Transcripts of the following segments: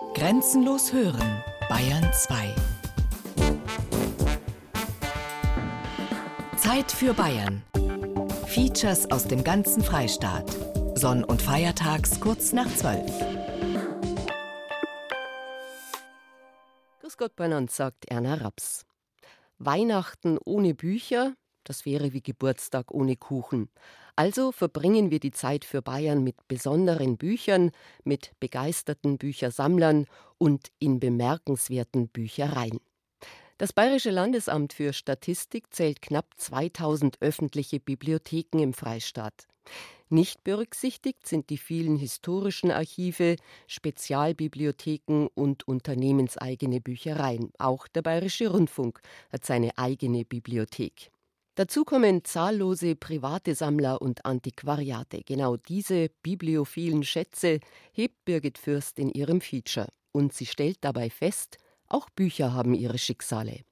Grenzenlos hören, Bayern 2. Zeit für Bayern. Features aus dem ganzen Freistaat. Sonn- und Feiertags kurz nach 12. Grüß Gott beieinander, sagt Erna Raps. Weihnachten ohne Bücher, das wäre wie Geburtstag ohne Kuchen. Also verbringen wir die Zeit für Bayern mit besonderen Büchern, mit begeisterten Büchersammlern und in bemerkenswerten Büchereien. Das Bayerische Landesamt für Statistik zählt knapp 2000 öffentliche Bibliotheken im Freistaat. Nicht berücksichtigt sind die vielen historischen Archive, Spezialbibliotheken und unternehmenseigene Büchereien. Auch der Bayerische Rundfunk hat seine eigene Bibliothek. Dazu kommen zahllose private Sammler und Antiquariate. Genau diese bibliophilen Schätze hebt Birgit Fürst in ihrem Feature. Und sie stellt dabei fest, auch Bücher haben ihre Schicksale.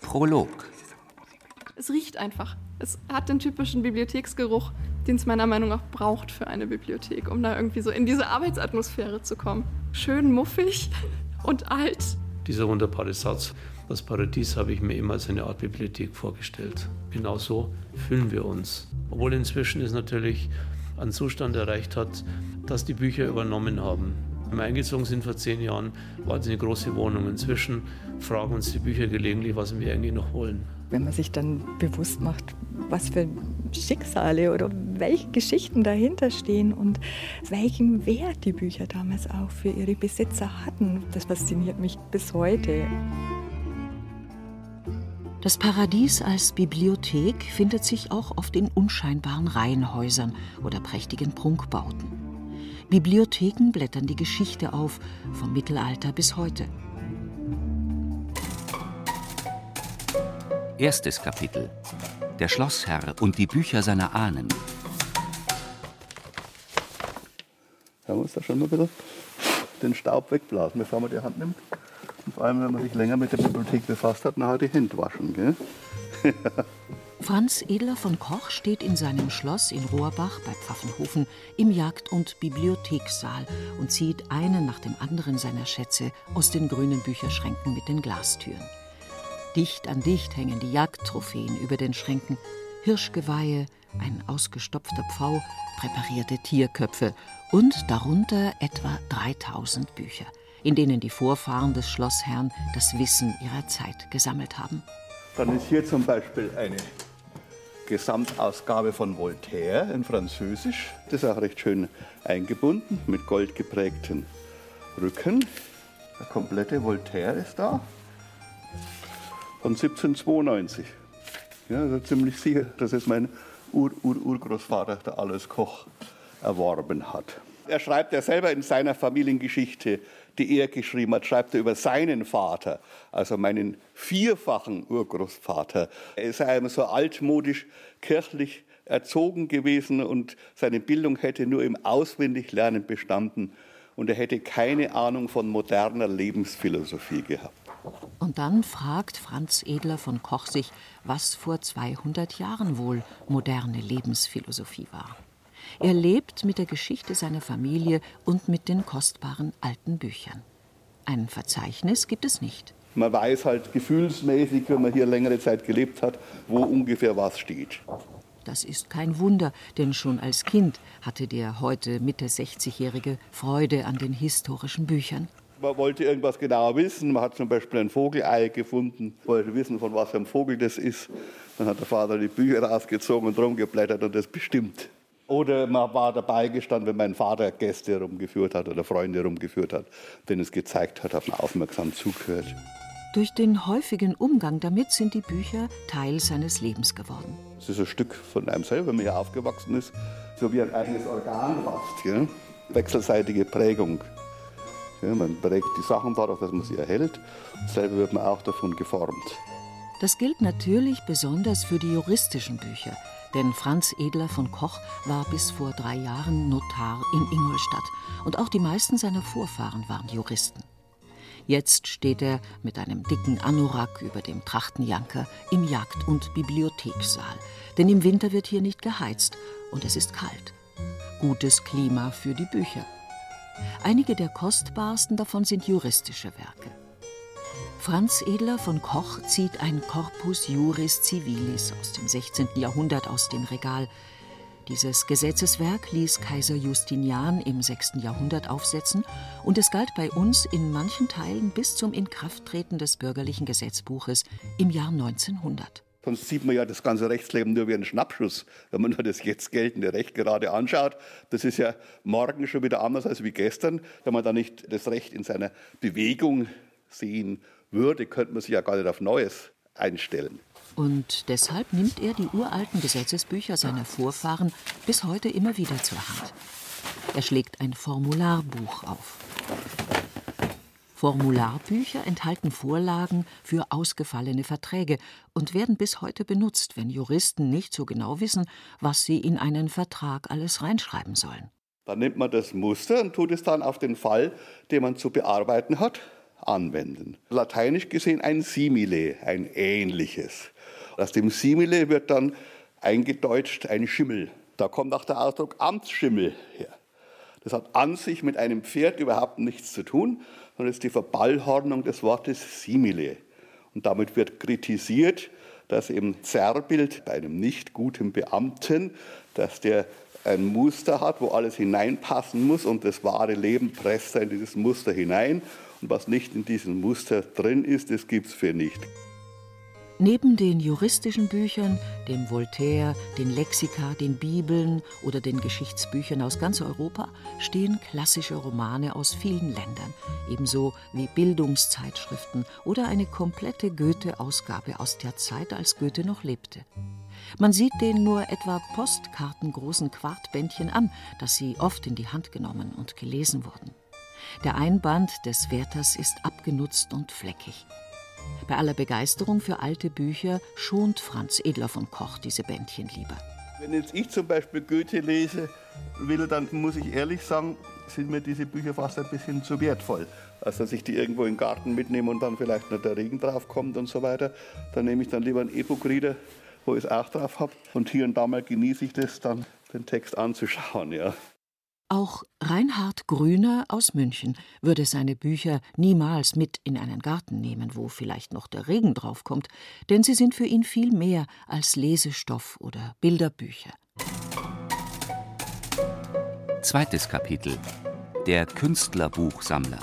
Prolog. Es riecht einfach. Es hat den typischen Bibliotheksgeruch, den es meiner Meinung nach braucht für eine Bibliothek, um da irgendwie so in diese Arbeitsatmosphäre zu kommen. Schön muffig und alt. Dieser wunderbare Satz, das Paradies habe ich mir immer als eine Art Bibliothek vorgestellt. Genau so fühlen wir uns. Obwohl inzwischen es natürlich einen Zustand erreicht hat, dass die Bücher übernommen haben. Wenn wir eingezogen sind vor zehn Jahren, war es eine große Wohnung. Inzwischen fragen uns die Bücher gelegentlich, was wir eigentlich noch wollen. Wenn man sich dann bewusst macht, was für Schicksale oder welche Geschichten dahinter stehen und welchen Wert die Bücher damals auch für ihre Besitzer hatten, das fasziniert mich bis heute. Das Paradies als Bibliothek findet sich auch oft in unscheinbaren Reihenhäusern oder prächtigen Prunkbauten. Bibliotheken blättern die Geschichte auf, vom Mittelalter bis heute. Erstes Kapitel. Der Schlossherr und die Bücher seiner Ahnen. Da muss da schon mal ein bisschen den Staub wegblasen, bevor man die Hand nimmt. Und vor allem, wenn man sich länger mit der Bibliothek befasst hat, nachher die Hände waschen. Gell? Franz Edler von Koch steht in seinem Schloss in Rohrbach bei Pfaffenhofen im Jagd- und Bibliothekssaal und zieht einen nach dem anderen seiner Schätze aus den grünen Bücherschränken mit den Glastüren. Dicht an dicht hängen die Jagdtrophäen über den Schränken. Hirschgeweihe, ein ausgestopfter Pfau, präparierte Tierköpfe und darunter etwa 3000 Bücher, in denen die Vorfahren des Schlossherrn das Wissen ihrer Zeit gesammelt haben. Dann ist hier zum Beispiel eine Gesamtausgabe von Voltaire in Französisch. Das ist auch recht schön eingebunden mit goldgeprägten Rücken. Der komplette Voltaire ist da von 1792. Ja, also ziemlich sicher, dass es mein Ur-Ur-Urgroßvater, der Alois Koch, erworben hat. Er schreibt ja selber in seiner Familiengeschichte, die er geschrieben hat, schreibt er über seinen Vater, also meinen vierfachen Urgroßvater. Er ist einmal so altmodisch kirchlich erzogen gewesen und seine Bildung hätte nur im Auswendiglernen bestanden und er hätte keine Ahnung von moderner Lebensphilosophie gehabt. Und dann fragt Franz Edler von Koch sich, was vor 200 Jahren wohl moderne Lebensphilosophie war. Er lebt mit der Geschichte seiner Familie und mit den kostbaren alten Büchern. Ein Verzeichnis gibt es nicht. Man weiß halt gefühlsmäßig, wenn man hier längere Zeit gelebt hat, wo ungefähr was steht. Das ist kein Wunder, denn schon als Kind hatte der heute Mitte 60-Jährige Freude an den historischen Büchern. Man wollte irgendwas genauer wissen. Man hat zum Beispiel ein Vogelei gefunden, wollte wissen, von was für einem Vogel das ist. Dann hat der Vater die Bücher rausgezogen und rumgeblättert und das bestimmt. Oder man war dabei gestanden, wenn mein Vater Gäste herumgeführt hat oder Freunde herumgeführt hat, denen es gezeigt hat, hat man aufmerksam zugehört. Durch den häufigen Umgang damit sind die Bücher Teil seines Lebens geworden. Es ist ein Stück von einem selber, wenn man hier aufgewachsen ist, so wie ein eigenes Organ fast. Ja? Wechselseitige Prägung. Man prägt die Sachen darauf, dass man sie erhält. Und selber wird man auch davon geformt. Das gilt natürlich besonders für die juristischen Bücher. Denn Franz Edler von Koch war bis vor drei Jahren Notar in Ingolstadt. Und auch die meisten seiner Vorfahren waren Juristen. Jetzt steht er mit einem dicken Anorak über dem Trachtenjanker im Jagd- und Bibliothekssaal. Denn im Winter wird hier nicht geheizt und es ist kalt. Gutes Klima für die Bücher. Einige der kostbarsten davon sind juristische Werke. Franz Edler von Koch zieht ein Corpus Juris Civilis aus dem 16. Jahrhundert aus dem Regal. Dieses Gesetzeswerk ließ Kaiser Justinian im 6. Jahrhundert aufsetzen und es galt bei uns in manchen Teilen bis zum Inkrafttreten des bürgerlichen Gesetzbuches im Jahr 1900. Sonst sieht man ja das ganze Rechtsleben nur wie einen Schnappschuss, wenn man das jetzt geltende Recht gerade anschaut. Das ist ja morgen schon wieder anders als wie gestern. Wenn man da nicht das Recht in seiner Bewegung sehen würde, könnte man sich ja gar nicht auf Neues einstellen. Und deshalb nimmt er die uralten Gesetzesbücher seiner Vorfahren bis heute immer wieder zur Hand. Er schlägt ein Formularbuch auf. Formularbücher enthalten Vorlagen für ausgefallene Verträge und werden bis heute benutzt, wenn Juristen nicht so genau wissen, was sie in einen Vertrag alles reinschreiben sollen. Dann nimmt man das Muster und tut es dann auf den Fall, den man zu bearbeiten hat, anwenden. Lateinisch gesehen ein Simile, ein ähnliches. Aus dem Simile wird dann eingedeutscht ein Schimmel. Da kommt auch der Ausdruck Amtsschimmel her. Das hat an sich mit einem Pferd überhaupt nichts zu tun, sondern ist die Verballhornung des Wortes Simile. Und damit wird kritisiert, dass im Zerrbild bei einem nicht guten Beamten, dass der ein Muster hat, wo alles hineinpassen muss und das wahre Leben presst in dieses Muster hinein. Und was nicht in diesem Muster drin ist, das gibt es für nicht. Neben den juristischen Büchern, dem Voltaire, den Lexika, den Bibeln oder den Geschichtsbüchern aus ganz Europa stehen klassische Romane aus vielen Ländern, ebenso wie Bildungszeitschriften oder eine komplette Goethe-Ausgabe aus der Zeit, als Goethe noch lebte. Man sieht den nur etwa postkartengroßen Quartbändchen an, dass sie oft in die Hand genommen und gelesen wurden. Der Einband des Werthers ist abgenutzt und fleckig. Bei aller Begeisterung für alte Bücher schont Franz Edler von Koch diese Bändchen lieber. Wenn jetzt ich zum Beispiel Goethe lese will, dann muss ich ehrlich sagen, sind mir diese Bücher fast ein bisschen zu wertvoll. Als dass ich die irgendwo den Garten mitnehme und dann vielleicht noch der Regen drauf kommt und so weiter. Dann nehme ich dann lieber einen E-Book-Reader, wo ich es auch drauf habe. Und hier und da mal genieße ich das dann, den Text anzuschauen. Ja. Auch Reinhard Grüner aus München würde seine Bücher niemals mit in einen Garten nehmen, wo vielleicht noch der Regen draufkommt, denn sie sind für ihn viel mehr als Lesestoff oder Bilderbücher. Zweites Kapitel Der Künstlerbuchsammler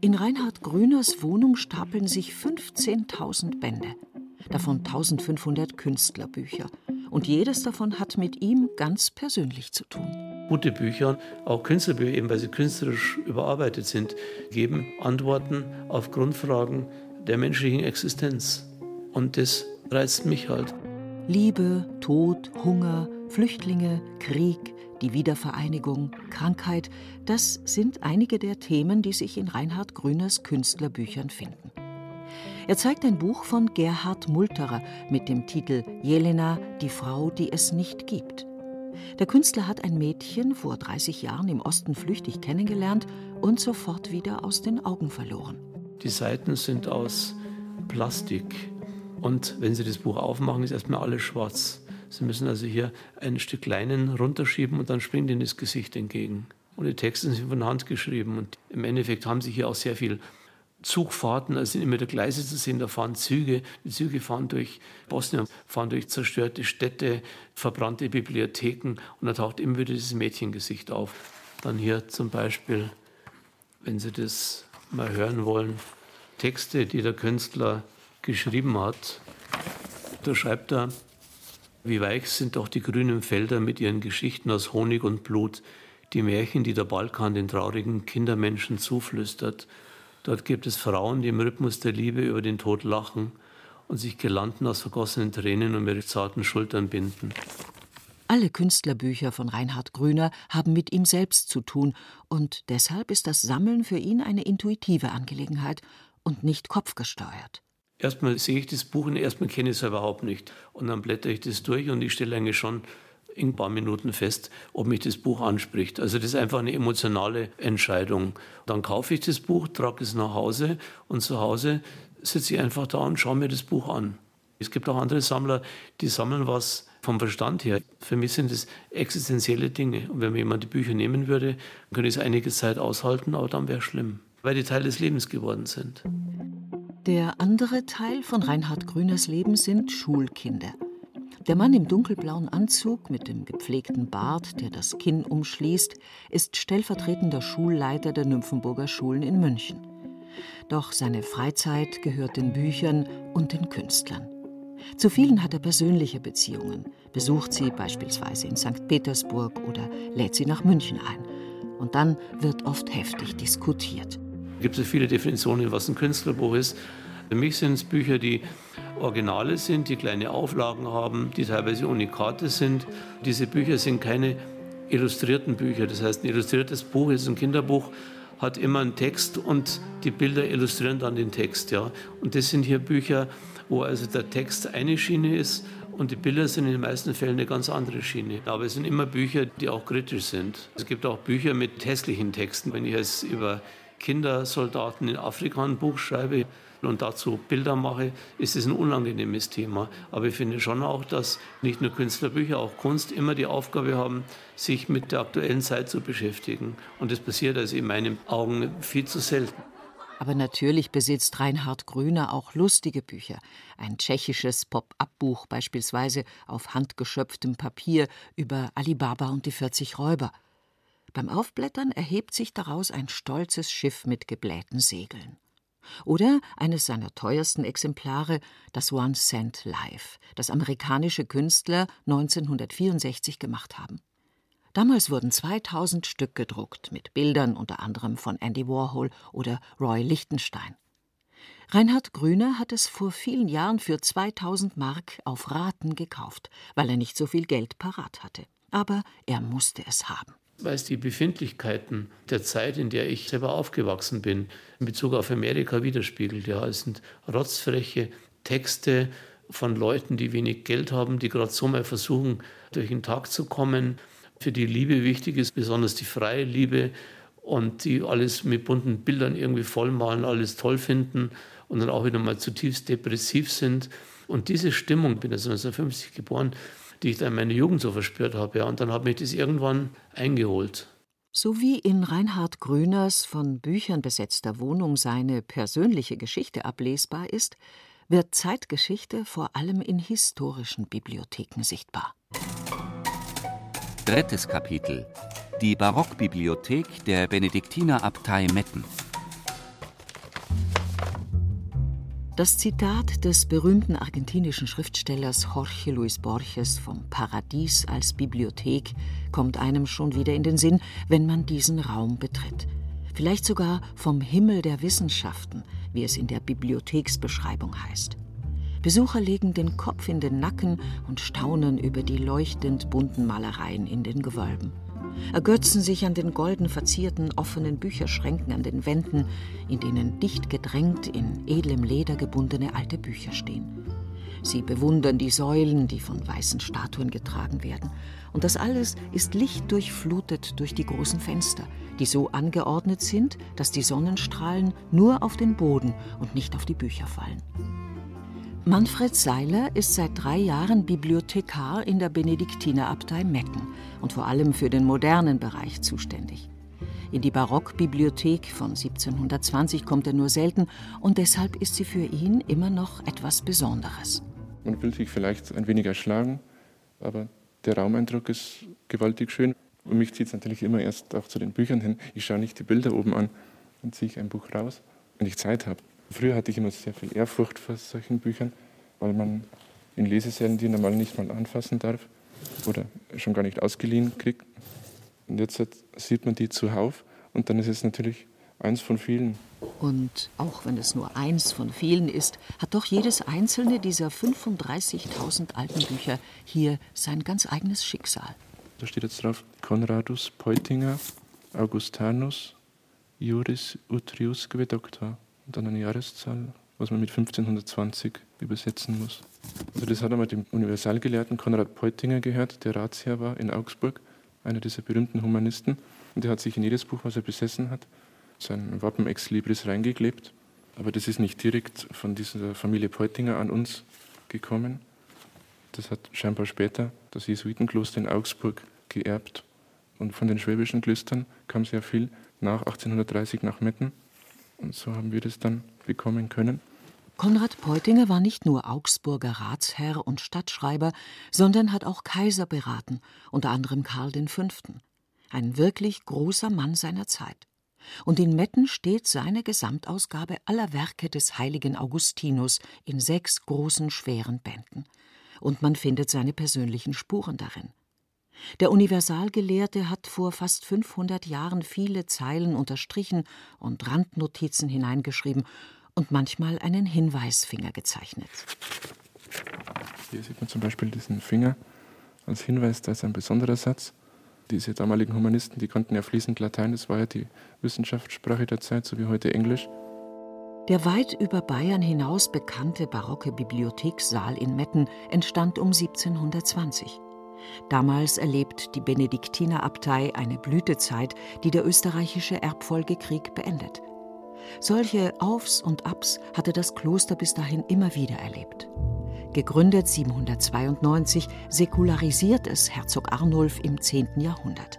In Reinhard Grüners Wohnung stapeln sich 15.000 Bände, davon 1500 Künstlerbücher und jedes davon hat mit ihm ganz persönlich zu tun. Gute Bücher, auch Künstlerbücher, eben weil sie künstlerisch überarbeitet sind, geben Antworten auf Grundfragen der menschlichen Existenz. Und das reizt mich halt. Liebe, Tod, Hunger, Flüchtlinge, Krieg, die Wiedervereinigung, Krankheit, das sind einige der Themen, die sich in Reinhard Grüners Künstlerbüchern finden. Er zeigt ein Buch von Gerhard Multerer mit dem Titel Jelena, die Frau, die es nicht gibt. Der Künstler hat ein Mädchen vor 30 Jahren im Osten flüchtig kennengelernt und sofort wieder aus den Augen verloren. Die Seiten sind aus Plastik und wenn Sie das Buch aufmachen, ist erstmal alles schwarz. Sie müssen also hier ein Stück Leinen runterschieben und dann springt Ihnen das Gesicht entgegen. Und die Texte sind von Hand geschrieben und im Endeffekt haben Sie hier auch sehr viel Zugfahrten, da sind immer der Gleise zu sehen, da fahren Züge. Die Züge fahren durch Bosnien, fahren durch zerstörte Städte, verbrannte Bibliotheken und da taucht immer wieder dieses Mädchengesicht auf. Dann hier zum Beispiel, wenn Sie das mal hören wollen, Texte, die der Künstler geschrieben hat. Da schreibt er, wie weich sind doch die grünen Felder mit ihren Geschichten aus Honig und Blut, die Märchen, die der Balkan den traurigen Kindermenschen zuflüstert Dort gibt es Frauen, die im Rhythmus der Liebe über den Tod lachen und sich Gelanden aus vergossenen Tränen um ihre zarten Schultern binden. Alle Künstlerbücher von Reinhard Grüner haben mit ihm selbst zu tun, und deshalb ist das Sammeln für ihn eine intuitive Angelegenheit und nicht kopfgesteuert. Erstmal sehe ich das Buch und erstmal kenne ich es überhaupt nicht. Und dann blätter ich das durch und ich stelle eigentlich schon in ein paar Minuten fest, ob mich das Buch anspricht. Also das ist einfach eine emotionale Entscheidung. Dann kaufe ich das Buch, trage es nach Hause und zu Hause sitze ich einfach da und schaue mir das Buch an. Es gibt auch andere Sammler, die sammeln was vom Verstand her. Für mich sind es existenzielle Dinge. Und wenn mir jemand die Bücher nehmen würde, könnte ich es einige Zeit aushalten, aber dann wäre es schlimm, weil die Teil des Lebens geworden sind. Der andere Teil von Reinhard Grüners Leben sind Schulkinder. Der Mann im dunkelblauen Anzug mit dem gepflegten Bart, der das Kinn umschließt, ist stellvertretender Schulleiter der Nymphenburger Schulen in München. Doch seine Freizeit gehört den Büchern und den Künstlern. Zu vielen hat er persönliche Beziehungen, besucht sie beispielsweise in St. Petersburg oder lädt sie nach München ein. Und dann wird oft heftig diskutiert. Es gibt so viele Definitionen, was ein Künstlerbuch ist. Für mich sind es Bücher, die Originale sind, die kleine Auflagen haben, die teilweise Unikate sind. Diese Bücher sind keine illustrierten Bücher. Das heißt, ein illustriertes Buch ist ein Kinderbuch, hat immer einen Text und die Bilder illustrieren dann den Text. Ja. Und das sind hier Bücher, wo also der Text eine Schiene ist und die Bilder sind in den meisten Fällen eine ganz andere Schiene. Aber es sind immer Bücher, die auch kritisch sind. Es gibt auch Bücher mit hässlichen Texten. Wenn ich jetzt über Kindersoldaten in Afrika ein Buch schreibe und dazu Bilder mache, ist es ein unangenehmes Thema. Aber ich finde schon auch, dass nicht nur Künstlerbücher, auch Kunst immer die Aufgabe haben, sich mit der aktuellen Zeit zu beschäftigen. Und das passiert also in meinen Augen viel zu selten. Aber natürlich besitzt Reinhard Grüner auch lustige Bücher. Ein tschechisches Pop-up-Buch beispielsweise auf handgeschöpftem Papier über Alibaba und die 40 Räuber. Beim Aufblättern erhebt sich daraus ein stolzes Schiff mit geblähten Segeln. Oder eines seiner teuersten Exemplare, das One Cent Life, das amerikanische Künstler 1964 gemacht haben. Damals wurden 2000 Stück gedruckt, mit Bildern unter anderem von Andy Warhol oder Roy Lichtenstein. Reinhard Grüner hat es vor vielen Jahren für 2000 Mark auf Raten gekauft, weil er nicht so viel Geld parat hatte. Aber er musste es haben. Weil es die Befindlichkeiten der Zeit, in der ich selber aufgewachsen bin, in Bezug auf Amerika widerspiegelt. Ja, es sind rotzfreche Texte von Leuten, die wenig Geld haben, die gerade so mal versuchen, durch den Tag zu kommen für die Liebe wichtig ist, besonders die freie Liebe und die alles mit bunten Bildern irgendwie vollmalen, alles toll finden und dann auch wieder mal zutiefst depressiv sind. Und diese Stimmung, ich bin also 1950 geboren, die ich dann in meiner Jugend so verspürt habe, ja, und dann hat mich das irgendwann eingeholt. So wie in Reinhard Grüners von Büchern besetzter Wohnung seine persönliche Geschichte ablesbar ist, wird Zeitgeschichte vor allem in historischen Bibliotheken sichtbar. Drittes Kapitel Die Barockbibliothek der Benediktinerabtei Metten. Das Zitat des berühmten argentinischen Schriftstellers Jorge Luis Borges vom Paradies als Bibliothek kommt einem schon wieder in den Sinn, wenn man diesen Raum betritt. Vielleicht sogar vom Himmel der Wissenschaften, wie es in der Bibliotheksbeschreibung heißt. Besucher legen den Kopf in den Nacken und staunen über die leuchtend bunten Malereien in den Gewölben. Ergötzen sich an den golden verzierten offenen Bücherschränken an den Wänden, in denen dicht gedrängt in edlem Leder gebundene alte Bücher stehen. Sie bewundern die Säulen, die von weißen Statuen getragen werden. Und das alles ist lichtdurchflutet durch die großen Fenster, die so angeordnet sind, dass die Sonnenstrahlen nur auf den Boden und nicht auf die Bücher fallen. Manfred Seiler ist seit drei Jahren Bibliothekar in der Benediktinerabtei Metten und vor allem für den modernen Bereich zuständig. In die Barockbibliothek von 1720 kommt er nur selten und deshalb ist sie für ihn immer noch etwas Besonderes. Man fühlt sich vielleicht ein wenig erschlagen, aber der Raumeindruck ist gewaltig schön. Und mich zieht es natürlich immer erst auch zu den Büchern hin. Ich schaue nicht die Bilder oben an, dann ziehe ich ein Buch raus, wenn ich Zeit habe. Früher hatte ich immer sehr viel Ehrfurcht vor solchen Büchern, weil man in Lesesälen die normal nicht mal anfassen darf oder schon gar nicht ausgeliehen kriegt. Und jetzt sieht man die zuhauf und dann ist es natürlich eins von vielen. Und auch wenn es nur eins von vielen ist, hat doch jedes einzelne dieser 35.000 alten Bücher hier sein ganz eigenes Schicksal. Da steht jetzt drauf Conradus Peutinger Augustanus Juris Utriusque Doctor und dann eine Jahreszahl, was man mit 1520 übersetzen muss. Also das hat einmal dem Universalgelehrten Konrad Peutinger gehört, der Ratsherr war in Augsburg, einer dieser berühmten Humanisten. Und der hat sich in jedes Buch, was er besessen hat, sein Wappen ex libris reingeklebt. Aber das ist nicht direkt von dieser Familie Peutinger an uns gekommen. Das hat scheinbar später das Jesuitenkloster in Augsburg geerbt. Und von den schwäbischen Klöstern kam sehr viel nach 1830 nach Metten. Und so haben wir das dann bekommen können. Konrad Peutinger war nicht nur Augsburger Ratsherr und Stadtschreiber, sondern hat auch Kaiser beraten, unter anderem Karl V. Ein wirklich großer Mann seiner Zeit. Und in Metten steht seine Gesamtausgabe aller Werke des heiligen Augustinus in sechs großen, schweren Bänden. Und man findet seine persönlichen Spuren darin. Der Universalgelehrte hat vor fast 500 Jahren viele Zeilen unterstrichen und Randnotizen hineingeschrieben und manchmal einen Hinweisfinger gezeichnet. Hier sieht man zum Beispiel diesen Finger als Hinweis, da ist ein besonderer Satz. Diese damaligen Humanisten, die konnten ja fließend Latein, das war ja die Wissenschaftssprache der Zeit, so wie heute Englisch. Der weit über Bayern hinaus bekannte barocke Bibliothekssaal in Metten entstand um 1720. Damals erlebt die Benediktinerabtei eine Blütezeit, die der österreichische Erbfolgekrieg beendet. Solche Aufs und Abs hatte das Kloster bis dahin immer wieder erlebt. Gegründet 792, säkularisiert es Herzog Arnulf im 10. Jahrhundert.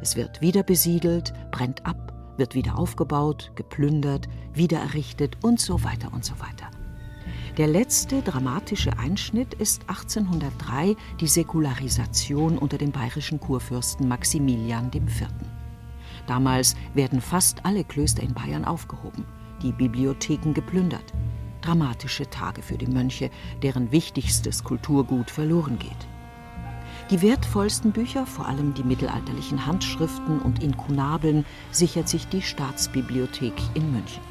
Es wird wieder besiedelt, brennt ab, wird wieder aufgebaut, geplündert, wiedererrichtet und so weiter und so weiter. Der letzte dramatische Einschnitt ist 1803 die Säkularisation unter dem bayerischen Kurfürsten Maximilian IV. Damals werden fast alle Klöster in Bayern aufgehoben, die Bibliotheken geplündert. Dramatische Tage für die Mönche, deren wichtigstes Kulturgut verloren geht. Die wertvollsten Bücher, vor allem die mittelalterlichen Handschriften und Inkunabeln, sichert sich die Staatsbibliothek in München.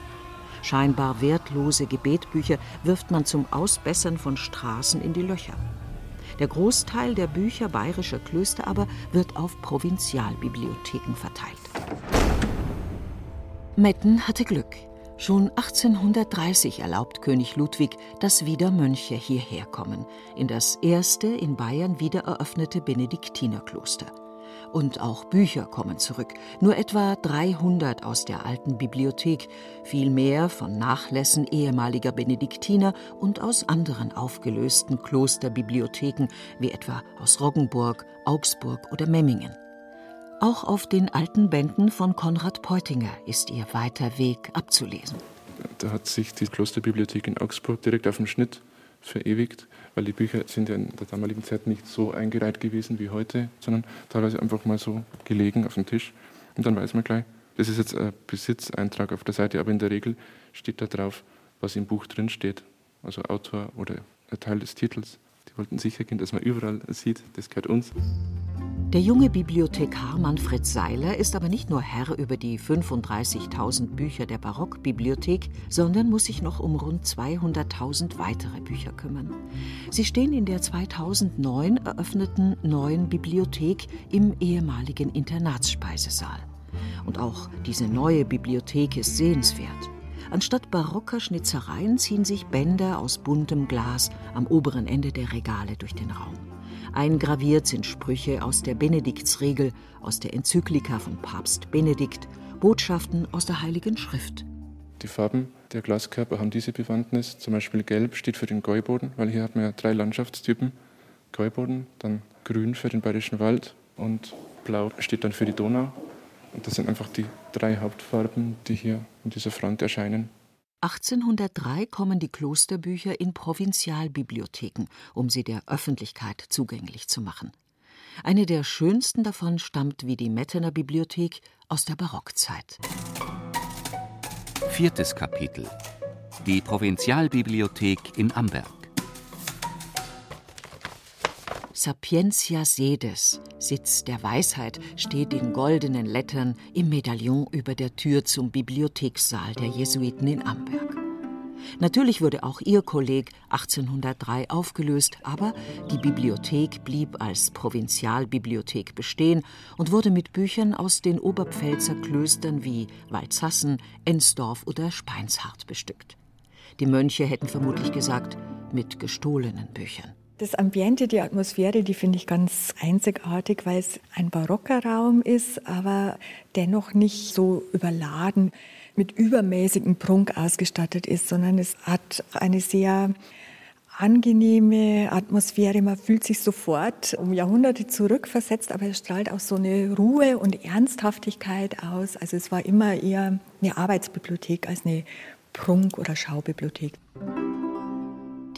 Scheinbar wertlose Gebetbücher wirft man zum Ausbessern von Straßen in die Löcher. Der Großteil der Bücher bayerischer Klöster aber wird auf Provinzialbibliotheken verteilt. Metten hatte Glück. Schon 1830 erlaubt König Ludwig, dass wieder Mönche hierher kommen, in das erste in Bayern wiedereröffnete Benediktinerkloster. Und auch Bücher kommen zurück, nur etwa 300 aus der alten Bibliothek, viel mehr von Nachlässen ehemaliger Benediktiner und aus anderen aufgelösten Klosterbibliotheken, wie etwa aus Roggenburg, Augsburg oder Memmingen. Auch auf den alten Bänden von Konrad Peutinger ist ihr weiter Weg abzulesen. Da hat sich die Klosterbibliothek in Augsburg direkt auf dem Schnitt verewigt weil die Bücher sind ja in der damaligen Zeit nicht so eingereiht gewesen wie heute, sondern teilweise einfach mal so gelegen auf dem Tisch. Und dann weiß man gleich, das ist jetzt ein Besitzeintrag auf der Seite, aber in der Regel steht da drauf, was im Buch drin steht. Also Autor oder ein Teil des Titels. Die wollten sicher gehen, dass man überall sieht, das gehört uns. Der junge Bibliothekar Manfred Seiler ist aber nicht nur Herr über die 35.000 Bücher der Barockbibliothek, sondern muss sich noch um rund 200.000 weitere Bücher kümmern. Sie stehen in der 2009 eröffneten neuen Bibliothek im ehemaligen Internatsspeisesaal. Und auch diese neue Bibliothek ist sehenswert. Anstatt barocker Schnitzereien ziehen sich Bänder aus buntem Glas am oberen Ende der Regale durch den Raum. Eingraviert sind Sprüche aus der Benediktsregel, aus der Enzyklika von Papst Benedikt, Botschaften aus der Heiligen Schrift. Die Farben der Glaskörper haben diese Bewandtnis. Zum Beispiel Gelb steht für den Gäuboden, weil hier hat man ja drei Landschaftstypen. Gäuboden, dann Grün für den Bayerischen Wald und Blau steht dann für die Donau. Und das sind einfach die drei Hauptfarben, die hier in dieser Front erscheinen. 1803 kommen die Klosterbücher in Provinzialbibliotheken, um sie der Öffentlichkeit zugänglich zu machen. Eine der schönsten davon stammt wie die Mettener Bibliothek aus der Barockzeit. Viertes Kapitel Die Provinzialbibliothek in Amberg Sapientia Sedes, Sitz der Weisheit, steht in goldenen Lettern im Medaillon über der Tür zum Bibliothekssaal der Jesuiten in Amberg. Natürlich wurde auch ihr Kolleg 1803 aufgelöst, aber die Bibliothek blieb als Provinzialbibliothek bestehen und wurde mit Büchern aus den Oberpfälzer Klöstern wie Walzassen, Ensdorf oder Speinshardt bestückt. Die Mönche hätten vermutlich gesagt: mit gestohlenen Büchern. Das Ambiente, die Atmosphäre, die finde ich ganz einzigartig, weil es ein barocker Raum ist, aber dennoch nicht so überladen mit übermäßigem Prunk ausgestattet ist, sondern es hat eine sehr angenehme Atmosphäre. Man fühlt sich sofort um Jahrhunderte zurückversetzt, aber es strahlt auch so eine Ruhe und Ernsthaftigkeit aus. Also es war immer eher eine Arbeitsbibliothek als eine Prunk- oder Schaubibliothek.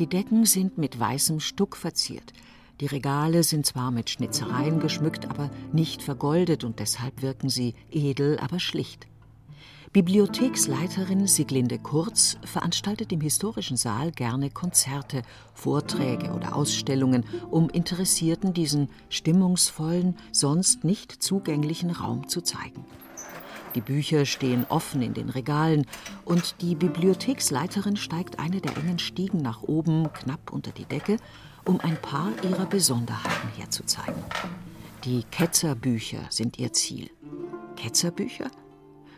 Die Decken sind mit weißem Stuck verziert. Die Regale sind zwar mit Schnitzereien geschmückt, aber nicht vergoldet und deshalb wirken sie edel, aber schlicht. Bibliotheksleiterin Siglinde Kurz veranstaltet im historischen Saal gerne Konzerte, Vorträge oder Ausstellungen, um Interessierten diesen stimmungsvollen, sonst nicht zugänglichen Raum zu zeigen. Die Bücher stehen offen in den Regalen und die Bibliotheksleiterin steigt eine der engen Stiegen nach oben knapp unter die Decke, um ein paar ihrer Besonderheiten herzuzeigen. Die Ketzerbücher sind ihr Ziel. Ketzerbücher?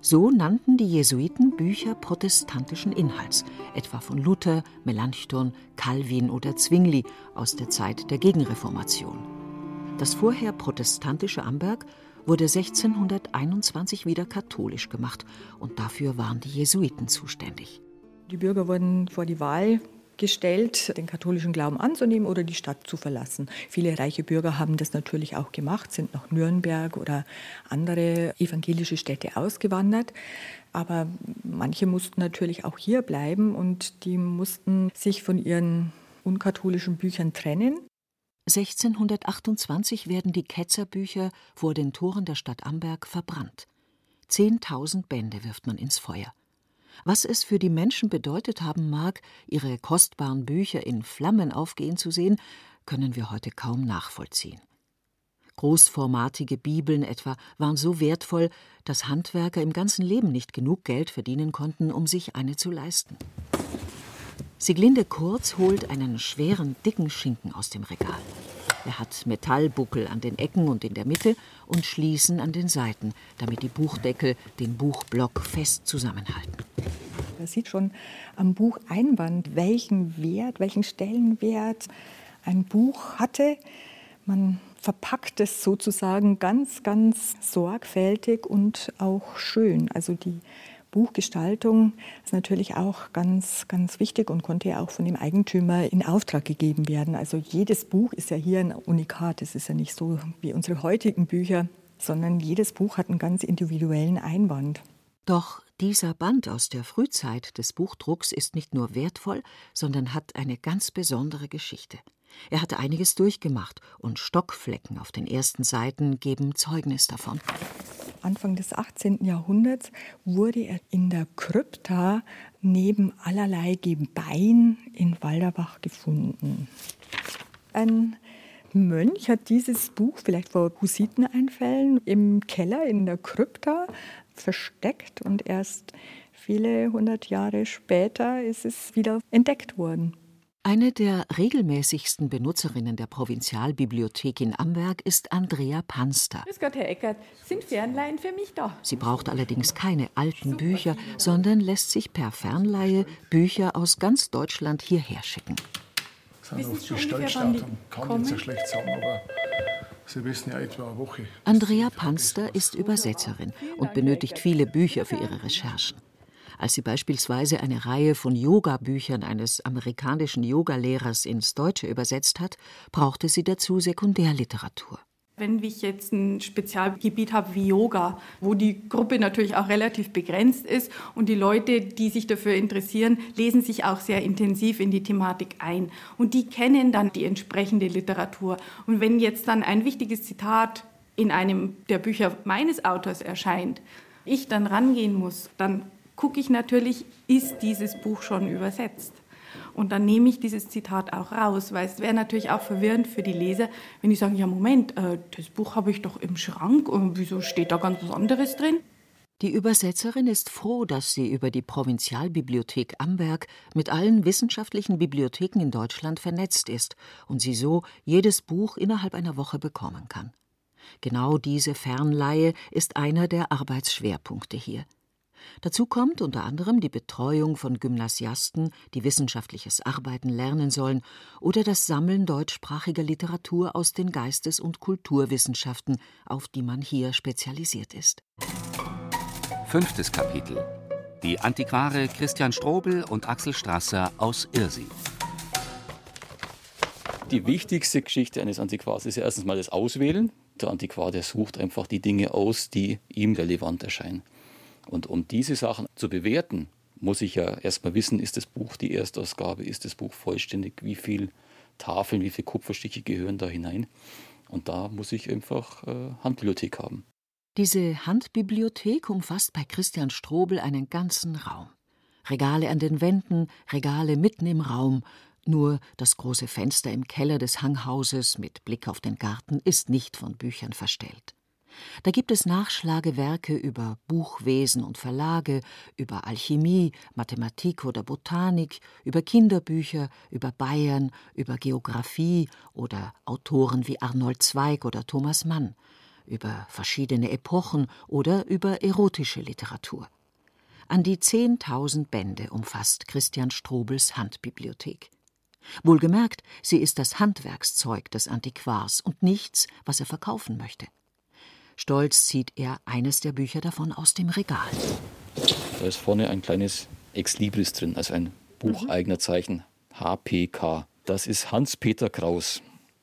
So nannten die Jesuiten Bücher protestantischen Inhalts, etwa von Luther, Melanchthon, Calvin oder Zwingli aus der Zeit der Gegenreformation. Das vorher protestantische Amberg wurde 1621 wieder katholisch gemacht und dafür waren die Jesuiten zuständig. Die Bürger wurden vor die Wahl gestellt, den katholischen Glauben anzunehmen oder die Stadt zu verlassen. Viele reiche Bürger haben das natürlich auch gemacht, sind nach Nürnberg oder andere evangelische Städte ausgewandert. Aber manche mussten natürlich auch hier bleiben und die mussten sich von ihren unkatholischen Büchern trennen. 1628 werden die Ketzerbücher vor den Toren der Stadt Amberg verbrannt. Zehntausend Bände wirft man ins Feuer. Was es für die Menschen bedeutet haben mag, ihre kostbaren Bücher in Flammen aufgehen zu sehen, können wir heute kaum nachvollziehen. Großformatige Bibeln etwa waren so wertvoll, dass Handwerker im ganzen Leben nicht genug Geld verdienen konnten, um sich eine zu leisten. Siglinde Kurz holt einen schweren, dicken Schinken aus dem Regal. Er hat Metallbuckel an den Ecken und in der Mitte und Schließen an den Seiten, damit die Buchdeckel den Buchblock fest zusammenhalten. Man sieht schon am Bucheinband, welchen Wert, welchen Stellenwert ein Buch hatte. Man verpackt es sozusagen ganz, ganz sorgfältig und auch schön. Also die Buchgestaltung ist natürlich auch ganz, ganz wichtig und konnte ja auch von dem Eigentümer in Auftrag gegeben werden. Also jedes Buch ist ja hier ein Unikat. Es ist ja nicht so wie unsere heutigen Bücher, sondern jedes Buch hat einen ganz individuellen Einband. Doch dieser Band aus der Frühzeit des Buchdrucks ist nicht nur wertvoll, sondern hat eine ganz besondere Geschichte. Er hatte einiges durchgemacht und Stockflecken auf den ersten Seiten geben Zeugnis davon. Anfang des 18. Jahrhunderts wurde er in der Krypta neben allerlei Gebein in Walderbach gefunden. Ein Mönch hat dieses Buch vielleicht vor Hussiteneinfällen im Keller in der Krypta versteckt und erst viele hundert Jahre später ist es wieder entdeckt worden. Eine der regelmäßigsten Benutzerinnen der Provinzialbibliothek in Amberg ist Andrea Panster. Grüß Gott, Herr Eckert. Sind Fernleihen für mich da? Sie braucht allerdings keine alten Bücher, sondern lässt sich per Fernleihe Bücher aus ganz Deutschland hierher schicken. Das sind die Startdatum. Kann nicht so schlecht sagen, aber Sie wissen ja etwa eine Woche. Andrea Panster ist Übersetzerin und benötigt viele Bücher für ihre Recherchen. Als sie beispielsweise eine Reihe von Yoga-Büchern eines amerikanischen Yogalehrers ins Deutsche übersetzt hat, brauchte sie dazu Sekundärliteratur. Wenn ich jetzt ein Spezialgebiet habe wie Yoga, wo die Gruppe natürlich auch relativ begrenzt ist und die Leute, die sich dafür interessieren, lesen sich auch sehr intensiv in die Thematik ein und die kennen dann die entsprechende Literatur. Und wenn jetzt dann ein wichtiges Zitat in einem der Bücher meines Autors erscheint, ich dann rangehen muss, dann gucke ich natürlich, ist dieses Buch schon übersetzt? Und dann nehme ich dieses Zitat auch raus, weil es wäre natürlich auch verwirrend für die Leser, wenn die sagen, ja Moment, äh, das Buch habe ich doch im Schrank und wieso steht da ganz was anderes drin? Die Übersetzerin ist froh, dass sie über die Provinzialbibliothek Amberg mit allen wissenschaftlichen Bibliotheken in Deutschland vernetzt ist und sie so jedes Buch innerhalb einer Woche bekommen kann. Genau diese Fernleihe ist einer der Arbeitsschwerpunkte hier. Dazu kommt unter anderem die Betreuung von Gymnasiasten, die wissenschaftliches Arbeiten lernen sollen, oder das Sammeln deutschsprachiger Literatur aus den Geistes- und Kulturwissenschaften, auf die man hier spezialisiert ist. Fünftes Kapitel. Die Antiquare Christian Strobel und Axel Strasser aus Irsi. Die wichtigste Geschichte eines Antiquars ist ja erstens mal das Auswählen. Der Antiquar, der sucht einfach die Dinge aus, die ihm relevant erscheinen. Und um diese Sachen zu bewerten, muss ich ja erstmal wissen, ist das Buch die Erstausgabe, ist das Buch vollständig, wie viele Tafeln, wie viele Kupferstiche gehören da hinein. Und da muss ich einfach äh, Handbibliothek haben. Diese Handbibliothek umfasst bei Christian Strobel einen ganzen Raum. Regale an den Wänden, Regale mitten im Raum. Nur das große Fenster im Keller des Hanghauses mit Blick auf den Garten ist nicht von Büchern verstellt. Da gibt es Nachschlagewerke über Buchwesen und Verlage, über Alchemie, Mathematik oder Botanik, über Kinderbücher, über Bayern, über Geographie oder Autoren wie Arnold Zweig oder Thomas Mann, über verschiedene Epochen oder über erotische Literatur. An die zehntausend Bände umfasst Christian Strobels Handbibliothek. Wohlgemerkt, sie ist das Handwerkszeug des Antiquars und nichts, was er verkaufen möchte. Stolz zieht er eines der Bücher davon aus dem Regal. Da ist vorne ein kleines Ex Libris drin, also ein bucheigener Zeichen, HPK. Das ist Hans-Peter Kraus.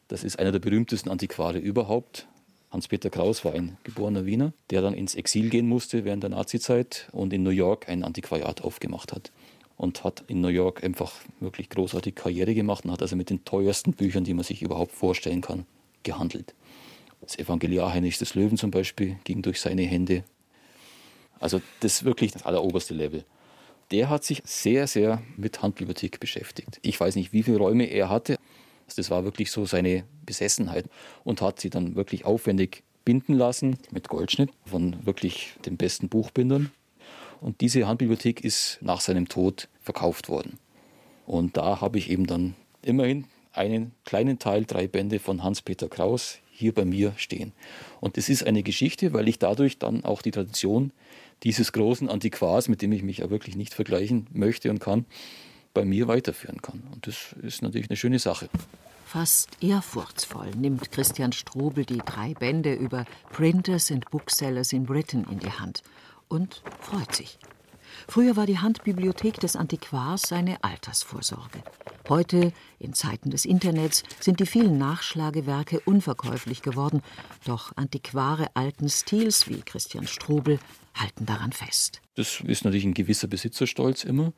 Das ist einer der berühmtesten Antiquare überhaupt. Hans-Peter Kraus war ein geborener Wiener, der dann ins Exil gehen musste während der Nazizeit und in New York ein Antiquariat aufgemacht hat. Und hat in New York einfach wirklich großartige Karriere gemacht und hat also mit den teuersten Büchern, die man sich überhaupt vorstellen kann, gehandelt. Das Evangeliar Heinrich des Löwen zum Beispiel ging durch seine Hände. Also das ist wirklich das alleroberste Level. Der hat sich sehr, sehr mit Handbibliothek beschäftigt. Ich weiß nicht, wie viele Räume er hatte. Das war wirklich so seine Besessenheit und hat sie dann wirklich aufwendig binden lassen mit Goldschnitt von wirklich den besten Buchbindern. Und diese Handbibliothek ist nach seinem Tod verkauft worden. Und da habe ich eben dann immerhin einen kleinen Teil, drei Bände von Hans-Peter Kraus hier bei mir stehen. Und das ist eine Geschichte, weil ich dadurch dann auch die Tradition dieses großen Antiquars, mit dem ich mich ja wirklich nicht vergleichen möchte und kann, bei mir weiterführen kann. Und das ist natürlich eine schöne Sache. Fast ehrfurchtsvoll nimmt Christian Strobel die drei Bände über Printers and Booksellers in Britain in die Hand und freut sich. Früher war die Handbibliothek des Antiquars seine Altersvorsorge. Heute, in Zeiten des Internets, sind die vielen Nachschlagewerke unverkäuflich geworden, doch Antiquare alten Stils wie Christian Strobel halten daran fest. Das ist natürlich ein gewisser Besitzerstolz immer.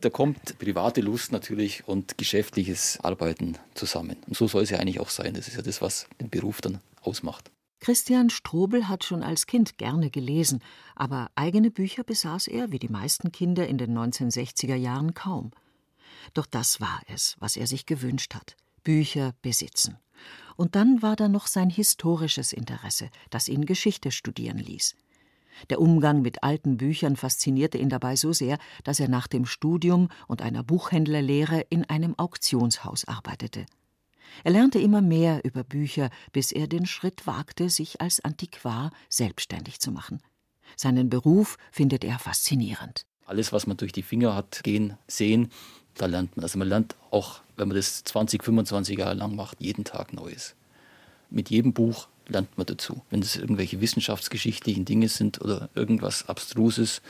Da kommt private Lust natürlich und geschäftliches Arbeiten zusammen. Und so soll es ja eigentlich auch sein. Das ist ja das, was den Beruf dann ausmacht. Christian Strobel hat schon als Kind gerne gelesen, aber eigene Bücher besaß er, wie die meisten Kinder in den 1960er Jahren, kaum. Doch das war es, was er sich gewünscht hat: Bücher besitzen. Und dann war da noch sein historisches Interesse, das ihn Geschichte studieren ließ. Der Umgang mit alten Büchern faszinierte ihn dabei so sehr, dass er nach dem Studium und einer Buchhändlerlehre in einem Auktionshaus arbeitete. Er lernte immer mehr über Bücher, bis er den Schritt wagte, sich als Antiquar selbstständig zu machen. Seinen Beruf findet er faszinierend. Alles, was man durch die Finger hat gehen, sehen, da lernt man. Also man lernt auch, wenn man das 20, 25 Jahre lang macht, jeden Tag Neues. Mit jedem Buch lernt man dazu. Wenn es irgendwelche wissenschaftsgeschichtlichen Dinge sind oder irgendwas Abstruses,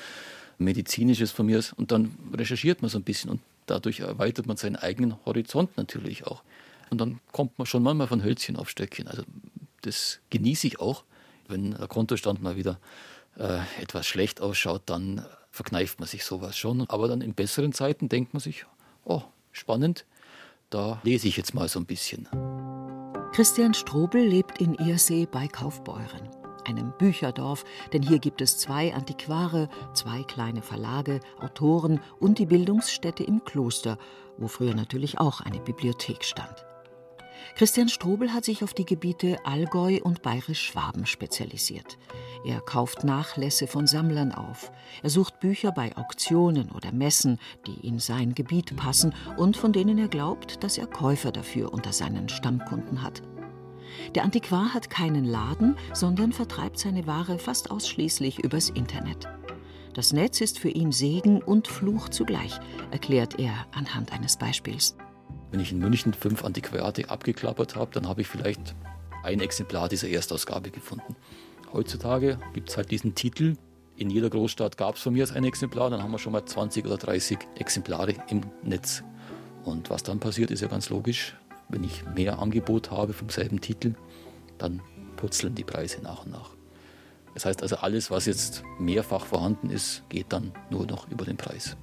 Medizinisches von mir ist, und dann recherchiert man so ein bisschen und dadurch erweitert man seinen eigenen Horizont natürlich auch. Und dann kommt man schon manchmal von Hölzchen auf Stöckchen. Also das genieße ich auch. Wenn der Kontostand mal wieder äh, etwas schlecht ausschaut, dann verkneift man sich sowas schon. Aber dann in besseren Zeiten denkt man sich, oh, spannend, da lese ich jetzt mal so ein bisschen. Christian Strobel lebt in Irsee bei Kaufbeuren, einem Bücherdorf, denn hier gibt es zwei Antiquare, zwei kleine Verlage, Autoren und die Bildungsstätte im Kloster, wo früher natürlich auch eine Bibliothek stand. Christian Strobel hat sich auf die Gebiete Allgäu und Bayerisch-Schwaben spezialisiert. Er kauft Nachlässe von Sammlern auf. Er sucht Bücher bei Auktionen oder Messen, die in sein Gebiet passen und von denen er glaubt, dass er Käufer dafür unter seinen Stammkunden hat. Der Antiquar hat keinen Laden, sondern vertreibt seine Ware fast ausschließlich übers Internet. Das Netz ist für ihn Segen und Fluch zugleich, erklärt er anhand eines Beispiels. Wenn ich in München fünf Antiquariate abgeklappert habe, dann habe ich vielleicht ein Exemplar dieser Erstausgabe gefunden. Heutzutage gibt es halt diesen Titel. In jeder Großstadt gab es von mir ein Exemplar, dann haben wir schon mal 20 oder 30 Exemplare im Netz. Und was dann passiert, ist ja ganz logisch. Wenn ich mehr Angebot habe vom selben Titel, dann purzeln die Preise nach und nach. Das heißt also, alles, was jetzt mehrfach vorhanden ist, geht dann nur noch über den Preis.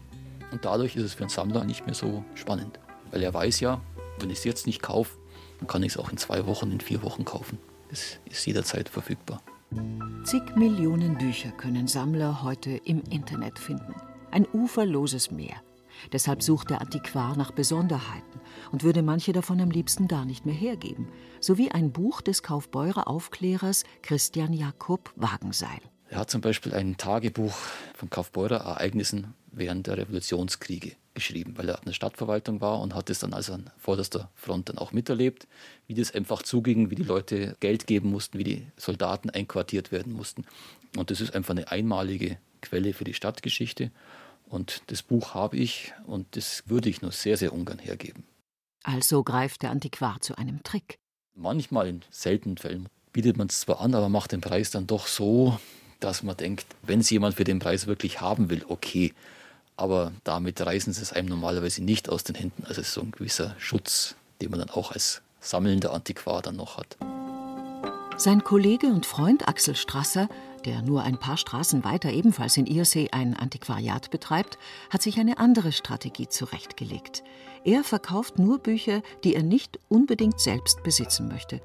Und dadurch ist es für einen Sammler nicht mehr so spannend. Weil er weiß ja, wenn ich es jetzt nicht kaufe, dann kann ich es auch in zwei Wochen, in vier Wochen kaufen. Es ist jederzeit verfügbar. Zig Millionen Bücher können Sammler heute im Internet finden. Ein uferloses Meer. Deshalb sucht der Antiquar nach Besonderheiten und würde manche davon am liebsten gar nicht mehr hergeben, sowie ein Buch des Kaufbeurer Aufklärers Christian Jakob Wagenseil. Er hat zum Beispiel ein Tagebuch von Kaufbeurer Ereignissen während der Revolutionskriege geschrieben, weil er in der Stadtverwaltung war und hat es dann also an vorderster Front dann auch miterlebt, wie das einfach zuging, wie die Leute Geld geben mussten, wie die Soldaten einquartiert werden mussten. Und das ist einfach eine einmalige Quelle für die Stadtgeschichte. Und das Buch habe ich und das würde ich nur sehr, sehr ungern hergeben. Also greift der Antiquar zu einem Trick. Manchmal, in seltenen Fällen, bietet man es zwar an, aber macht den Preis dann doch so, dass man denkt, wenn es jemand für den Preis wirklich haben will, okay. Aber damit reißen sie es einem normalerweise nicht aus den Händen. Also es ist so ein gewisser Schutz, den man dann auch als sammelnder Antiquar dann noch hat. Sein Kollege und Freund Axel Strasser der nur ein paar Straßen weiter ebenfalls in Irsee ein Antiquariat betreibt, hat sich eine andere Strategie zurechtgelegt. Er verkauft nur Bücher, die er nicht unbedingt selbst besitzen möchte.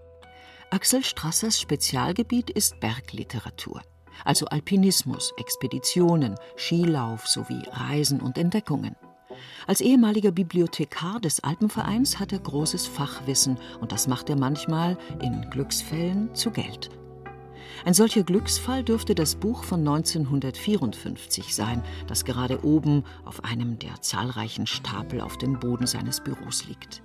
Axel Strassers Spezialgebiet ist Bergliteratur, also Alpinismus, Expeditionen, Skilauf sowie Reisen und Entdeckungen. Als ehemaliger Bibliothekar des Alpenvereins hat er großes Fachwissen und das macht er manchmal in Glücksfällen zu Geld. Ein solcher Glücksfall dürfte das Buch von 1954 sein, das gerade oben auf einem der zahlreichen Stapel auf dem Boden seines Büros liegt.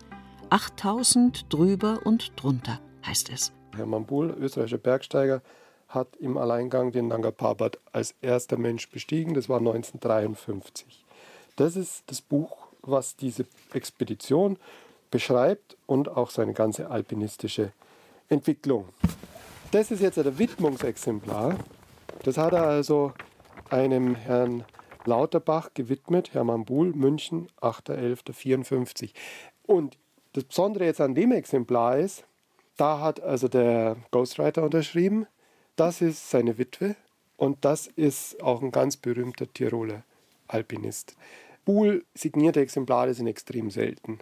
8000 drüber und drunter heißt es. Hermann Buhl, österreichischer Bergsteiger, hat im Alleingang den Nanga Parbat als erster Mensch bestiegen. Das war 1953. Das ist das Buch, was diese Expedition beschreibt und auch seine ganze alpinistische Entwicklung. Das ist jetzt ein Widmungsexemplar. Das hat er also einem Herrn Lauterbach gewidmet, Hermann Buhl, München, 8.11.54. Und das Besondere jetzt an dem Exemplar ist, da hat also der Ghostwriter unterschrieben, das ist seine Witwe und das ist auch ein ganz berühmter Tiroler Alpinist. Buhl signierte Exemplare sind extrem selten.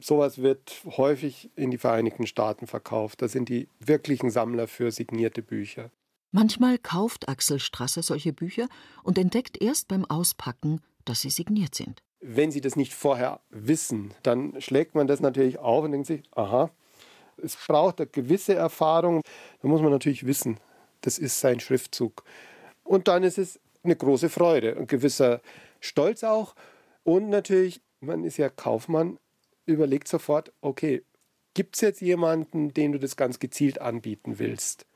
Sowas wird häufig in die Vereinigten Staaten verkauft. Das sind die wirklichen Sammler für signierte Bücher. Manchmal kauft Axel Strasser solche Bücher und entdeckt erst beim Auspacken, dass sie signiert sind. Wenn Sie das nicht vorher wissen, dann schlägt man das natürlich auf und denkt sich, aha, es braucht eine gewisse Erfahrung. Da muss man natürlich wissen, das ist sein Schriftzug. Und dann ist es eine große Freude, ein gewisser Stolz auch. Und natürlich, man ist ja Kaufmann, überlegt sofort, okay, gibt es jetzt jemanden, den du das ganz gezielt anbieten willst?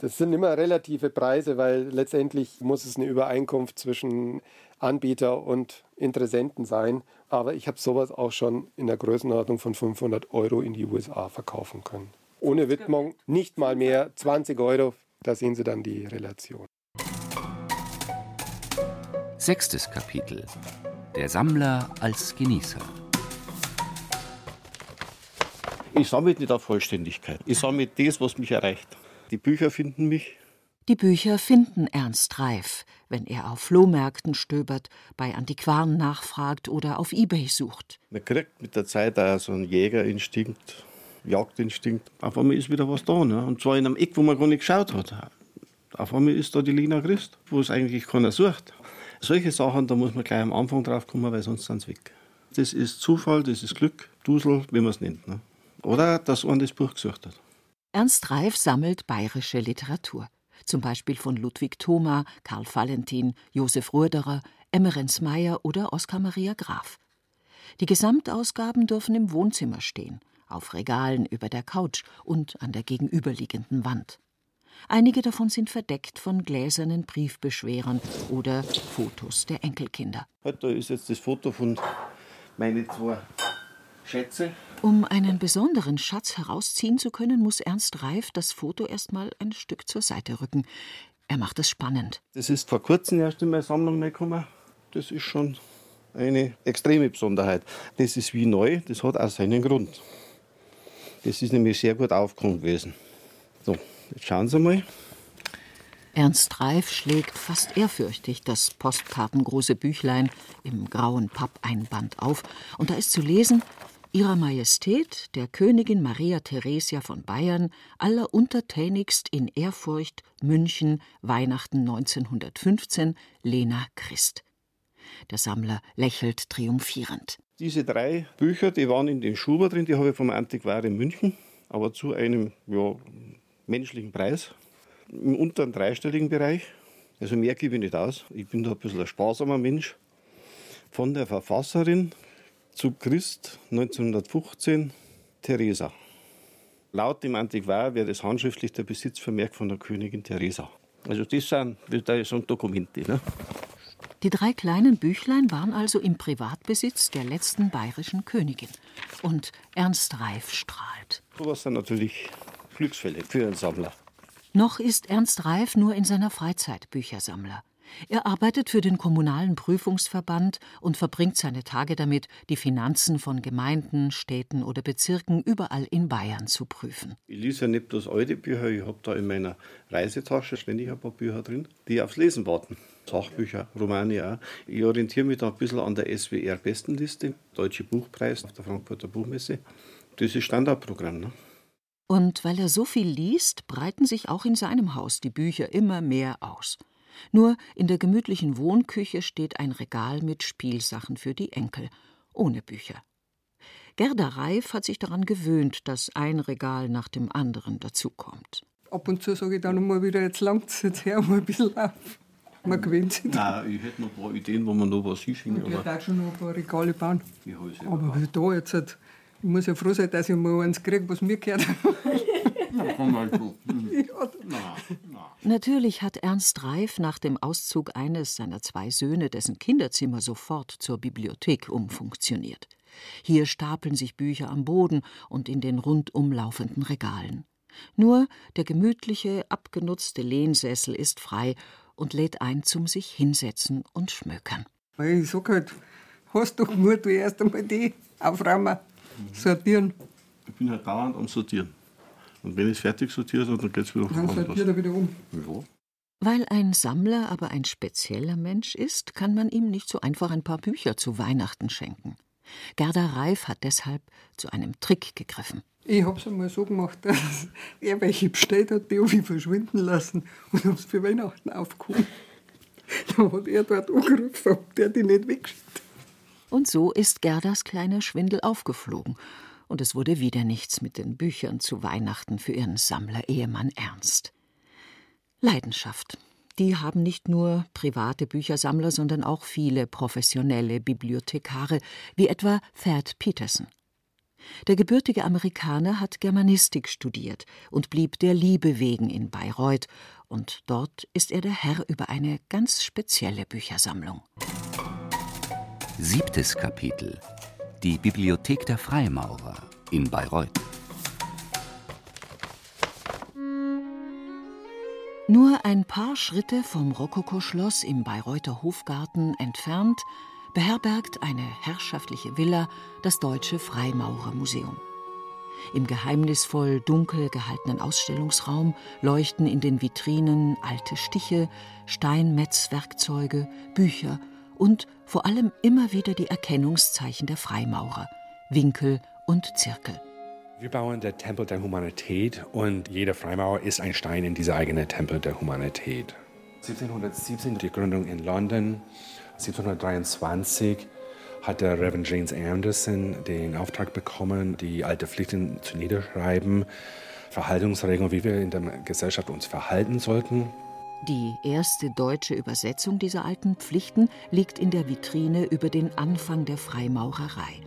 Das sind immer relative Preise, weil letztendlich muss es eine Übereinkunft zwischen Anbieter und Interessenten sein. Aber ich habe sowas auch schon in der Größenordnung von 500 Euro in die USA verkaufen können. Ohne Widmung nicht mal mehr 20 Euro. Da sehen Sie dann die Relation. Sechstes Kapitel. Der Sammler als Genießer. Ich sammle nicht auf Vollständigkeit. Ich sammle das, was mich erreicht. Die Bücher finden mich. Die Bücher finden Ernst Reif, wenn er auf Flohmärkten stöbert, bei Antiquaren nachfragt oder auf Ebay sucht. Man kriegt mit der Zeit auch so einen Jägerinstinkt, Jagdinstinkt. Auf einmal ist wieder was da. Ne? Und zwar in einem Eck, wo man gar nicht geschaut hat. Auf einmal ist da die Lina Christ, wo es eigentlich keiner sucht. Solche Sachen, da muss man gleich am Anfang drauf kommen, weil sonst sind sie weg. Das ist Zufall, das ist Glück, Dusel, wie man es nennt. Ne? Oder dass man das Buch gesucht hat. Ernst Reif sammelt bayerische Literatur. Zum Beispiel von Ludwig Thoma, Karl Valentin, Josef Ruderer, Emmerenz Meyer oder Oskar Maria Graf. Die Gesamtausgaben dürfen im Wohnzimmer stehen, auf Regalen über der Couch und an der gegenüberliegenden Wand. Einige davon sind verdeckt von gläsernen Briefbeschwerern oder Fotos der Enkelkinder. Da ist jetzt das Foto von meinen zwei Schätze. Um einen besonderen Schatz herausziehen zu können, muss Ernst Reif das Foto erstmal ein Stück zur Seite rücken. Er macht es spannend. Das ist vor kurzem erst in meine Sammlung gekommen. Das ist schon eine extreme Besonderheit. Das ist wie neu, das hat auch seinen Grund. Das ist nämlich sehr gut aufgekommen gewesen. So, jetzt schauen Sie mal. Ernst Reif schlägt fast ehrfürchtig das postkartengroße Büchlein im grauen Pappeinband auf, und da ist zu lesen Ihrer Majestät, der Königin Maria Theresia von Bayern, alleruntertänigst in Ehrfurcht, München, Weihnachten 1915, Lena Christ. Der Sammler lächelt triumphierend. Diese drei Bücher, die waren in den Schuber drin, die habe ich vom Antiquar in München, aber zu einem ja, menschlichen Preis, im unteren dreistelligen Bereich. Also mehr gebe ich nicht aus. Ich bin da ein bisschen ein sparsamer Mensch. Von der Verfasserin zu Christ 1915, Theresa. Laut dem Antiquar wäre das handschriftlich der Besitzvermerk von der Königin Theresa. Also das sind, das sind Dokumente. Ne? Die drei kleinen Büchlein waren also im Privatbesitz der letzten bayerischen Königin. Und Ernst Reif strahlt. Sowas sind natürlich Glücksfälle für einen Sammler. Noch ist Ernst Reif nur in seiner Freizeit Büchersammler. Er arbeitet für den Kommunalen Prüfungsverband und verbringt seine Tage damit, die Finanzen von Gemeinden, Städten oder Bezirken überall in Bayern zu prüfen. Ich lese ja nicht bloß alte Bücher, ich habe da in meiner Reisetasche ständig ein paar Bücher drin, die aufs Lesen warten. Sachbücher, Romane auch. Ich orientiere mich da ein bisschen an der SWR-Bestenliste, Deutsche Buchpreis auf der Frankfurter Buchmesse. Das ist Standardprogramm. Ne? Und weil er so viel liest, breiten sich auch in seinem Haus die Bücher immer mehr aus. Nur in der gemütlichen Wohnküche steht ein Regal mit Spielsachen für die Enkel, ohne Bücher. Gerda Reif hat sich daran gewöhnt, dass ein Regal nach dem anderen dazukommt. Ab und zu sage ich dann mal wieder, jetzt langt es, jetzt hör mal ein bisschen auf. Man gewöhnt sich. Nein, ich hätte noch ein paar Ideen, wo man noch was hinschicken Ich werde schon noch ein paar Regale bauen. Aber wie da jetzt, halt, ich muss ja froh sein, dass ich mal eins kriege, was mir gehört. Natürlich hat Ernst Reif nach dem Auszug eines seiner zwei Söhne dessen Kinderzimmer sofort zur Bibliothek umfunktioniert. Hier stapeln sich Bücher am Boden und in den rundum laufenden Regalen. Nur der gemütliche, abgenutzte Lehnsessel ist frei und lädt ein zum sich hinsetzen und schmökern. Ich sag halt, hast du Mut, du erst einmal die aufräumen, sortieren. Ich bin halt dauernd am Sortieren. Und wenn ich es fertig sortiert habe, dann geht es wieder Dann sortiert er wieder um. Ja. Weil ein Sammler aber ein spezieller Mensch ist, kann man ihm nicht so einfach ein paar Bücher zu Weihnachten schenken. Gerda Reif hat deshalb zu einem Trick gegriffen. Ich habe es einmal so gemacht, dass er welche bestellt hat, die habe ich verschwinden lassen und habe es für Weihnachten aufgehoben. Da hat er dort angerufen, ob der die nicht wegschickt. Und so ist Gerdas kleiner Schwindel aufgeflogen. Und es wurde wieder nichts mit den Büchern zu Weihnachten für ihren Sammler-Ehemann Ernst. Leidenschaft. Die haben nicht nur private Büchersammler, sondern auch viele professionelle Bibliothekare, wie etwa Thad Peterson. Der gebürtige Amerikaner hat Germanistik studiert und blieb der Liebe wegen in Bayreuth, und dort ist er der Herr über eine ganz spezielle Büchersammlung. Siebtes Kapitel Die Bibliothek der Freimaurer in Bayreuth. Nur ein paar Schritte vom Rokokoschloss im Bayreuther Hofgarten entfernt beherbergt eine herrschaftliche Villa das Deutsche Freimaurermuseum. Im geheimnisvoll dunkel gehaltenen Ausstellungsraum leuchten in den Vitrinen alte Stiche, Steinmetzwerkzeuge, Bücher und vor allem immer wieder die Erkennungszeichen der Freimaurer, Winkel und Zirkel. Wir bauen den Tempel der Humanität und jeder Freimaurer ist ein Stein in dieser eigenen Tempel der Humanität. 1717 die Gründung in London, 1723 hat der Reverend James Anderson den Auftrag bekommen, die alte Pflichten zu niederschreiben, Verhaltensregeln, wie wir in der Gesellschaft uns verhalten sollten. Die erste deutsche Übersetzung dieser alten Pflichten liegt in der Vitrine über den Anfang der Freimaurerei.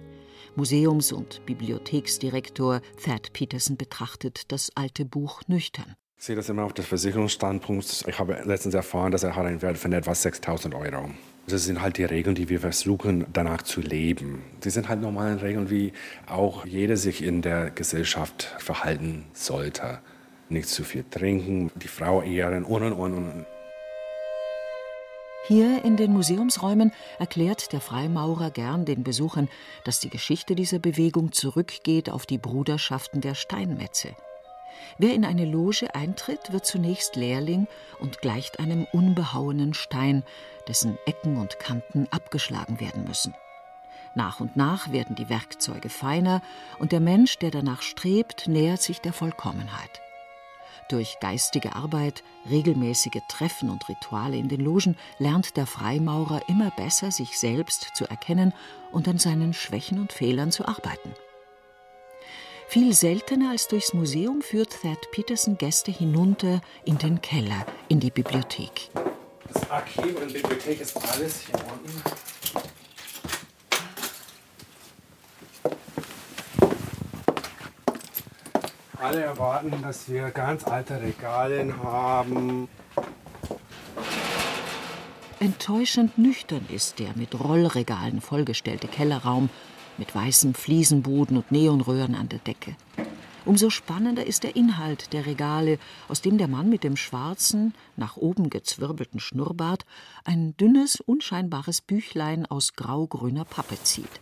Museums- und Bibliotheksdirektor Thad Peterson betrachtet das alte Buch nüchtern. Ich sehe das immer auf dem Versicherungsstandpunkt. Ich habe letztens erfahren, dass er einen Wert von etwa 6.000 Euro. Das sind halt die Regeln, die wir versuchen danach zu leben. Die sind halt normale Regeln, wie auch jeder sich in der Gesellschaft verhalten sollte. Nicht zu viel trinken, die Frau ehren und und und und. Hier in den Museumsräumen erklärt der Freimaurer gern den Besuchern, dass die Geschichte dieser Bewegung zurückgeht auf die Bruderschaften der Steinmetze. Wer in eine Loge eintritt, wird zunächst Lehrling und gleicht einem unbehauenen Stein, dessen Ecken und Kanten abgeschlagen werden müssen. Nach und nach werden die Werkzeuge feiner und der Mensch, der danach strebt, nähert sich der Vollkommenheit. Durch geistige Arbeit, regelmäßige Treffen und Rituale in den Logen lernt der Freimaurer immer besser, sich selbst zu erkennen und an seinen Schwächen und Fehlern zu arbeiten. Viel seltener als durchs Museum führt Thad Peterson Gäste hinunter in den Keller, in die Bibliothek. Das Archiv und Bibliothek ist alles hier unten. Alle erwarten, dass wir ganz alte Regale haben. Enttäuschend nüchtern ist der mit Rollregalen vollgestellte Kellerraum mit weißem Fliesenboden und Neonröhren an der Decke. Umso spannender ist der Inhalt der Regale, aus dem der Mann mit dem schwarzen, nach oben gezwirbelten Schnurrbart ein dünnes, unscheinbares Büchlein aus graugrüner Pappe zieht.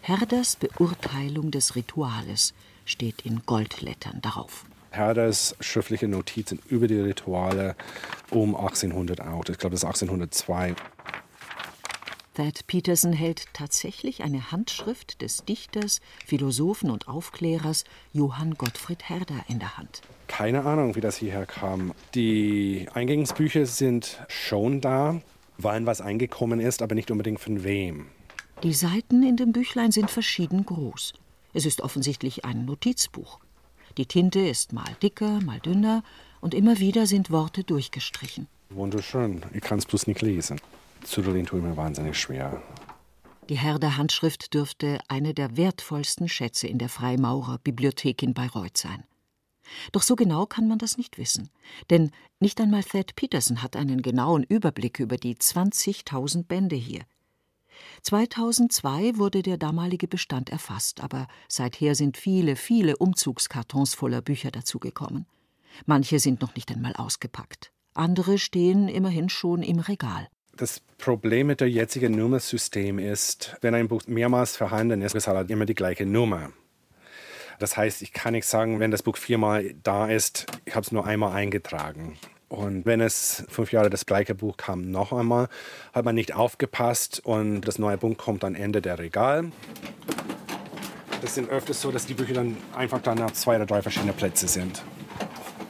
Herders Beurteilung des Rituales steht in Goldlettern darauf. Herders schriftliche Notizen über die Rituale um 1800 auch. Ich glaube, das ist 1802. Thad Peterson hält tatsächlich eine Handschrift des Dichters, Philosophen und Aufklärers Johann Gottfried Herder in der Hand. Keine Ahnung, wie das hierher kam. Die Eingangsbücher sind schon da, wann was eingekommen ist, aber nicht unbedingt von wem. Die Seiten in dem Büchlein sind verschieden groß. Es ist offensichtlich ein Notizbuch. Die Tinte ist mal dicker, mal dünner und immer wieder sind Worte durchgestrichen. Wunderschön. Ich kann es bloß nicht lesen. Züdeln tut mir wahnsinnig schwer. Die Herder Handschrift dürfte eine der wertvollsten Schätze in der Freimaurer-Bibliothek in Bayreuth sein. Doch so genau kann man das nicht wissen. Denn nicht einmal Thad Peterson hat einen genauen Überblick über die 20.000 Bände hier. 2002 wurde der damalige Bestand erfasst, aber seither sind viele, viele Umzugskartons voller Bücher dazugekommen. Manche sind noch nicht einmal ausgepackt. Andere stehen immerhin schon im Regal. Das Problem mit dem jetzigen Nummersystem ist, wenn ein Buch mehrmals vorhanden ist, ist halt immer die gleiche Nummer. Das heißt, ich kann nicht sagen, wenn das Buch viermal da ist, ich habe es nur einmal eingetragen. Und wenn es fünf Jahre das gleiche Buch kam, noch einmal, hat man nicht aufgepasst und das neue Buch kommt am Ende der Regal. Das sind öfters so, dass die Bücher dann einfach dann auf zwei oder drei verschiedene Plätze sind.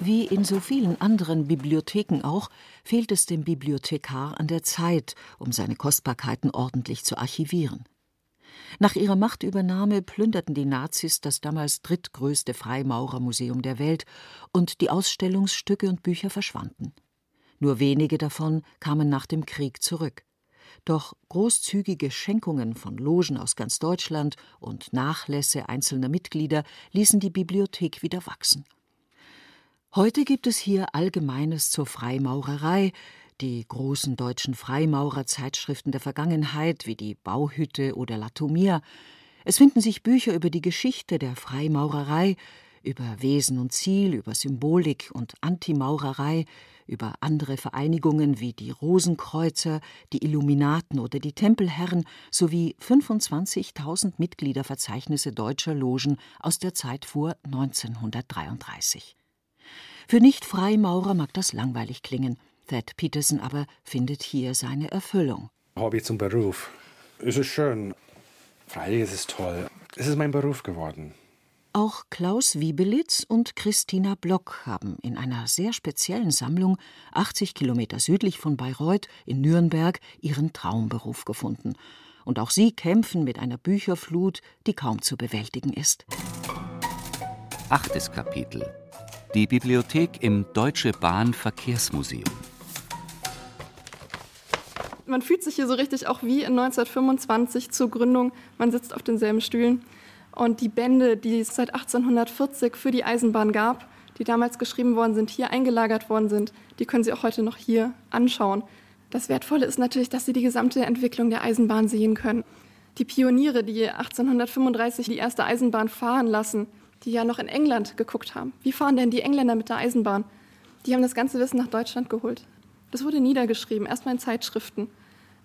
Wie in so vielen anderen Bibliotheken auch, fehlt es dem Bibliothekar an der Zeit, um seine Kostbarkeiten ordentlich zu archivieren. Nach ihrer Machtübernahme plünderten die Nazis das damals drittgrößte Freimaurermuseum der Welt und die Ausstellungsstücke und Bücher verschwanden. Nur wenige davon kamen nach dem Krieg zurück. Doch großzügige Schenkungen von Logen aus ganz Deutschland und Nachlässe einzelner Mitglieder ließen die Bibliothek wieder wachsen. Heute gibt es hier Allgemeines zur Freimaurerei, die großen deutschen Freimaurerzeitschriften der Vergangenheit wie die Bauhütte oder Latomia. Es finden sich Bücher über die Geschichte der Freimaurerei, über Wesen und Ziel, über Symbolik und Antimaurerei, über andere Vereinigungen wie die Rosenkreuzer, die Illuminaten oder die Tempelherren sowie 25.000 Mitgliederverzeichnisse deutscher Logen aus der Zeit vor 1933. Für Nicht-Freimaurer mag das langweilig klingen. Thad Peterson aber findet hier seine Erfüllung. Hobby zum Beruf. Es ist schön. Freilich ist es toll. Es ist mein Beruf geworden. Auch Klaus Wiebelitz und Christina Block haben in einer sehr speziellen Sammlung 80 Kilometer südlich von Bayreuth in Nürnberg ihren Traumberuf gefunden. Und auch sie kämpfen mit einer Bücherflut, die kaum zu bewältigen ist. Achtes Kapitel. Die Bibliothek im Deutsche Bahn Verkehrsmuseum man fühlt sich hier so richtig auch wie in 1925 zur Gründung. Man sitzt auf denselben Stühlen. Und die Bände, die es seit 1840 für die Eisenbahn gab, die damals geschrieben worden sind, hier eingelagert worden sind, die können Sie auch heute noch hier anschauen. Das Wertvolle ist natürlich, dass Sie die gesamte Entwicklung der Eisenbahn sehen können. Die Pioniere, die 1835 die erste Eisenbahn fahren lassen, die ja noch in England geguckt haben. Wie fahren denn die Engländer mit der Eisenbahn? Die haben das ganze Wissen nach Deutschland geholt. Das wurde niedergeschrieben, erstmal in Zeitschriften.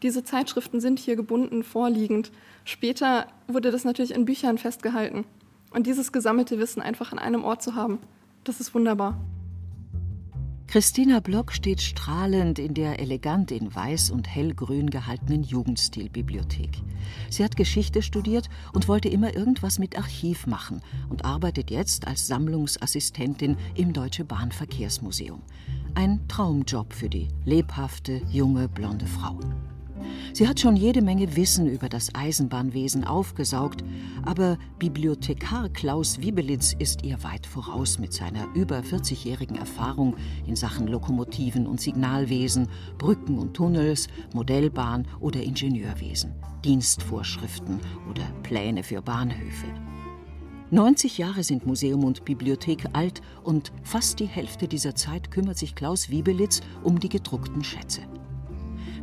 Diese Zeitschriften sind hier gebunden, vorliegend. Später wurde das natürlich in Büchern festgehalten. Und dieses gesammelte Wissen einfach an einem Ort zu haben, das ist wunderbar. Christina Block steht strahlend in der elegant in weiß und hellgrün gehaltenen Jugendstilbibliothek. Sie hat Geschichte studiert und wollte immer irgendwas mit Archiv machen und arbeitet jetzt als Sammlungsassistentin im Deutsche Bahnverkehrsmuseum. Ein Traumjob für die lebhafte, junge, blonde Frau. Sie hat schon jede Menge Wissen über das Eisenbahnwesen aufgesaugt, aber Bibliothekar Klaus Wiebelitz ist ihr weit voraus mit seiner über 40-jährigen Erfahrung in Sachen Lokomotiven und Signalwesen, Brücken und Tunnels, Modellbahn oder Ingenieurwesen, Dienstvorschriften oder Pläne für Bahnhöfe. 90 Jahre sind Museum und Bibliothek alt und fast die Hälfte dieser Zeit kümmert sich Klaus Wiebelitz um die gedruckten Schätze.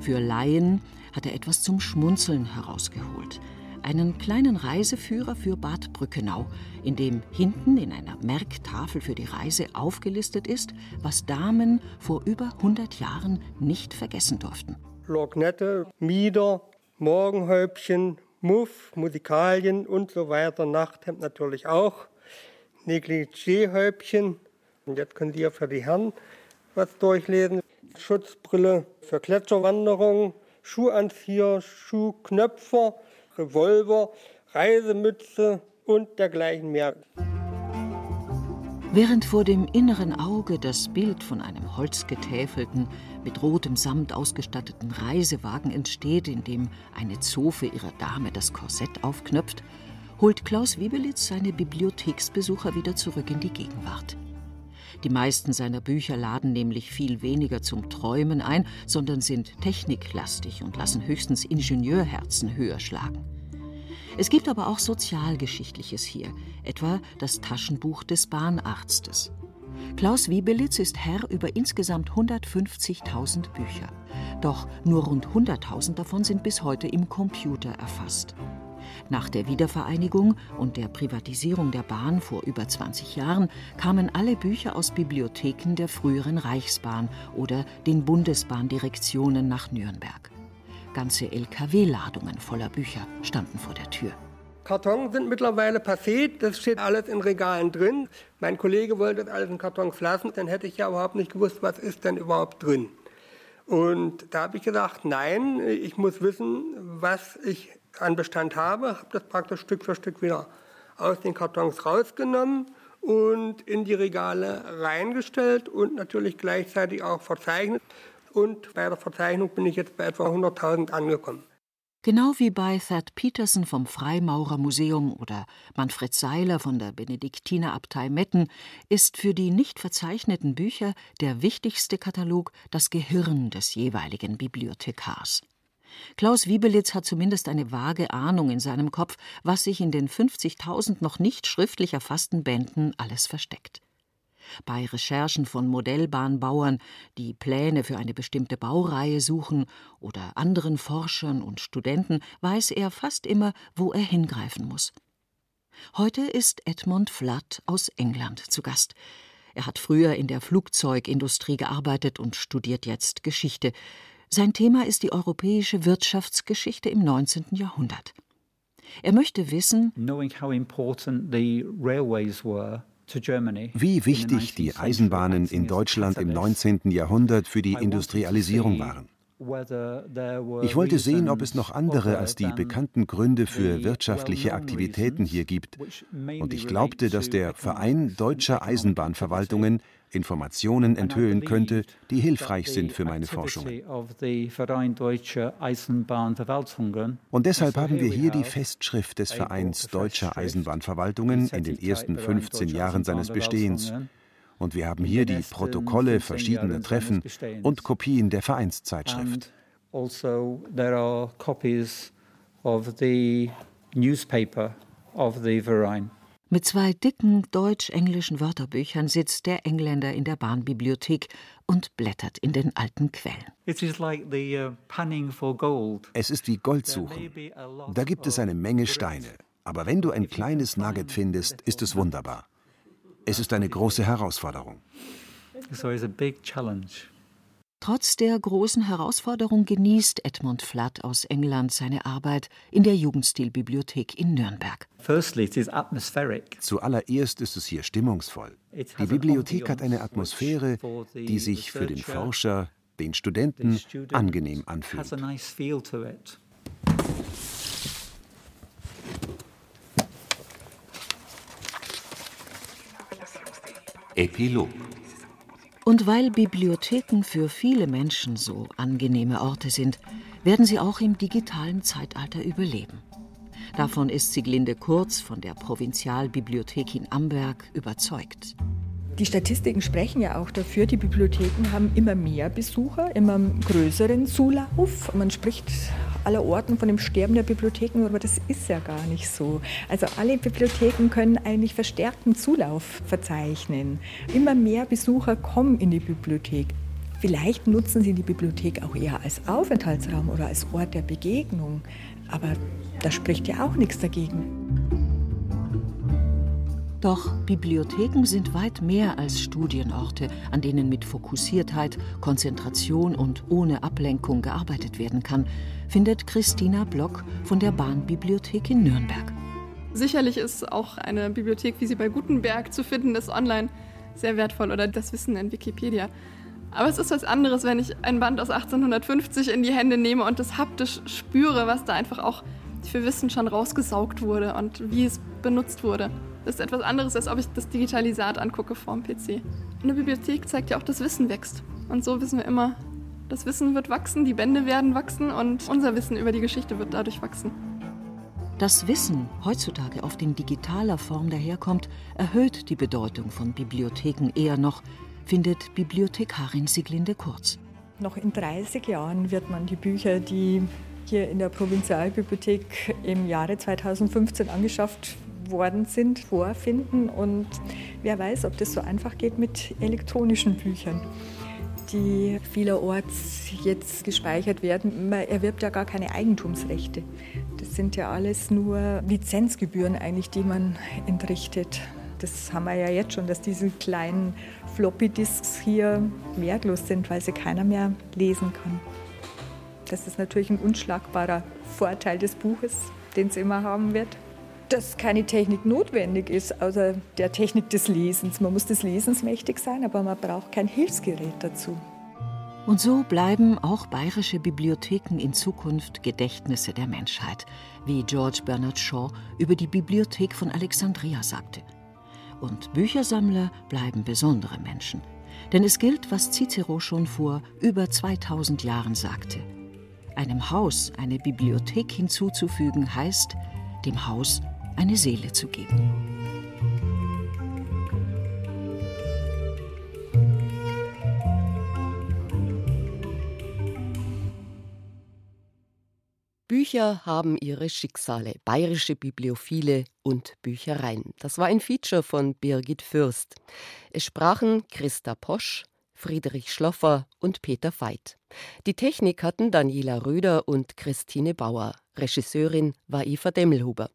Für Laien hat er etwas zum Schmunzeln herausgeholt. Einen kleinen Reiseführer für Bad Brückenau, in dem hinten in einer Merktafel für die Reise aufgelistet ist, was Damen vor über 100 Jahren nicht vergessen durften. Lorgnette, Mieder, Morgenhäubchen, Muff, Musikalien und so weiter. Nachthemd natürlich auch. Negligé-Häubchen. Und jetzt können Sie ja für die Herren was durchlesen. Schutzbrille für Gletscherwanderung, Schuhanzieher, Schuhknöpfer, Revolver, Reisemütze und dergleichen mehr. Während vor dem inneren Auge das Bild von einem holzgetäfelten, mit rotem Samt ausgestatteten Reisewagen entsteht, in dem eine Zofe ihrer Dame das Korsett aufknöpft, holt Klaus Wiebelitz seine Bibliotheksbesucher wieder zurück in die Gegenwart. Die meisten seiner Bücher laden nämlich viel weniger zum Träumen ein, sondern sind techniklastig und lassen höchstens Ingenieurherzen höher schlagen. Es gibt aber auch Sozialgeschichtliches hier, etwa das Taschenbuch des Bahnarztes. Klaus Wiebelitz ist Herr über insgesamt 150.000 Bücher. Doch nur rund 100.000 davon sind bis heute im Computer erfasst. Nach der Wiedervereinigung und der Privatisierung der Bahn vor über 20 Jahren kamen alle Bücher aus Bibliotheken der früheren Reichsbahn oder den Bundesbahndirektionen nach Nürnberg. Ganze LKW-Ladungen voller Bücher standen vor der Tür. Kartons sind mittlerweile passé, das steht alles in Regalen drin. Mein Kollege wollte das alles in Kartons lassen, dann hätte ich ja überhaupt nicht gewusst, was ist denn überhaupt drin. Und da habe ich gesagt, nein, ich muss wissen, was ich an Bestand habe, habe das praktisch Stück für Stück wieder aus den Kartons rausgenommen und in die Regale reingestellt und natürlich gleichzeitig auch verzeichnet. Und bei der Verzeichnung bin ich jetzt bei etwa 100.000 angekommen. Genau wie bei Thad Peterson vom Freimaurermuseum oder Manfred Seiler von der Benediktinerabtei Metten ist für die nicht verzeichneten Bücher der wichtigste Katalog das Gehirn des jeweiligen Bibliothekars. Klaus Wiebelitz hat zumindest eine vage Ahnung in seinem Kopf, was sich in den 50.000 noch nicht schriftlich erfassten Bänden alles versteckt. Bei Recherchen von Modellbahnbauern, die Pläne für eine bestimmte Baureihe suchen, oder anderen Forschern und Studenten, weiß er fast immer, wo er hingreifen muss. Heute ist Edmund Flatt aus England zu Gast. Er hat früher in der Flugzeugindustrie gearbeitet und studiert jetzt Geschichte. Sein Thema ist die europäische Wirtschaftsgeschichte im 19. Jahrhundert. Er möchte wissen, wie wichtig die Eisenbahnen in Deutschland im 19. Jahrhundert für die Industrialisierung waren. Ich wollte sehen, ob es noch andere als die bekannten Gründe für wirtschaftliche Aktivitäten hier gibt. Und ich glaubte, dass der Verein deutscher Eisenbahnverwaltungen Informationen enthüllen könnte, die hilfreich sind für meine Forschungen. Und deshalb haben wir hier die Festschrift des Vereins deutscher Eisenbahnverwaltungen in den ersten 15 Jahren seines Bestehens. Und wir haben hier die Protokolle verschiedener Treffen und Kopien der Vereinszeitschrift. Also there are copies of the newspaper of the Verein. Mit zwei dicken deutsch-englischen Wörterbüchern sitzt der Engländer in der Bahnbibliothek und blättert in den alten Quellen. Uh, es ist wie Gold suchen. Da gibt es eine Menge Steine. Aber wenn du ein kleines Nugget findest, ist es wunderbar. Es ist eine große Herausforderung. Trotz der großen Herausforderung genießt Edmund Flatt aus England seine Arbeit in der Jugendstilbibliothek in Nürnberg. Zuallererst ist es hier stimmungsvoll. Die Bibliothek hat eine Atmosphäre, die sich für den Forscher, den Studenten angenehm anfühlt. Epilog und weil Bibliotheken für viele Menschen so angenehme Orte sind, werden sie auch im digitalen Zeitalter überleben. Davon ist Sieglinde Kurz von der Provinzialbibliothek in Amberg überzeugt. Die Statistiken sprechen ja auch dafür, die Bibliotheken haben immer mehr Besucher, immer größeren Zulauf. Man spricht aller Orten von dem Sterben der Bibliotheken, aber das ist ja gar nicht so. Also alle Bibliotheken können eigentlich verstärkten Zulauf verzeichnen. Immer mehr Besucher kommen in die Bibliothek. Vielleicht nutzen sie die Bibliothek auch eher als Aufenthaltsraum oder als Ort der Begegnung. Aber da spricht ja auch nichts dagegen. Doch Bibliotheken sind weit mehr als Studienorte, an denen mit Fokussiertheit, Konzentration und ohne Ablenkung gearbeitet werden kann, findet Christina Block von der Bahnbibliothek in Nürnberg. Sicherlich ist auch eine Bibliothek, wie sie bei Gutenberg zu finden ist, online sehr wertvoll oder das Wissen in Wikipedia. Aber es ist was anderes, wenn ich ein Band aus 1850 in die Hände nehme und das haptisch spüre, was da einfach auch für Wissen schon rausgesaugt wurde und wie es benutzt wurde. Das ist etwas anderes, als ob ich das Digitalisat angucke vorm PC. Eine Bibliothek zeigt ja auch, dass Wissen wächst. Und so wissen wir immer, das Wissen wird wachsen, die Bände werden wachsen und unser Wissen über die Geschichte wird dadurch wachsen. Das Wissen heutzutage oft in digitaler Form daherkommt, erhöht die Bedeutung von Bibliotheken eher noch, findet Bibliothekarin Siglinde Kurz. Noch in 30 Jahren wird man die Bücher, die hier in der Provinzialbibliothek im Jahre 2015 angeschafft worden sind, vorfinden. Und wer weiß, ob das so einfach geht mit elektronischen Büchern, die vielerorts jetzt gespeichert werden. Man erwirbt ja gar keine Eigentumsrechte. Das sind ja alles nur Lizenzgebühren eigentlich, die man entrichtet. Das haben wir ja jetzt schon, dass diese kleinen Floppy-Disks hier wertlos sind, weil sie keiner mehr lesen kann. Das ist natürlich ein unschlagbarer Vorteil des Buches, den es immer haben wird dass keine Technik notwendig ist, außer der Technik des Lesens. Man muss des Lesens mächtig sein, aber man braucht kein Hilfsgerät dazu. Und so bleiben auch bayerische Bibliotheken in Zukunft Gedächtnisse der Menschheit, wie George Bernard Shaw über die Bibliothek von Alexandria sagte. Und Büchersammler bleiben besondere Menschen. Denn es gilt, was Cicero schon vor über 2000 Jahren sagte. Einem Haus eine Bibliothek hinzuzufügen heißt, dem Haus eine Seele zu geben. Bücher haben ihre Schicksale, bayerische Bibliophile und Büchereien. Das war ein Feature von Birgit Fürst. Es sprachen Christa Posch, Friedrich Schloffer und Peter Veit. Die Technik hatten Daniela Röder und Christine Bauer. Regisseurin war Eva Demmelhuber.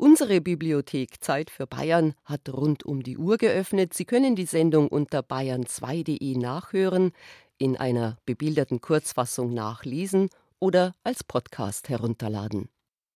Unsere Bibliothek Zeit für Bayern hat rund um die Uhr geöffnet. Sie können die Sendung unter bayern2.de nachhören, in einer bebilderten Kurzfassung nachlesen oder als Podcast herunterladen.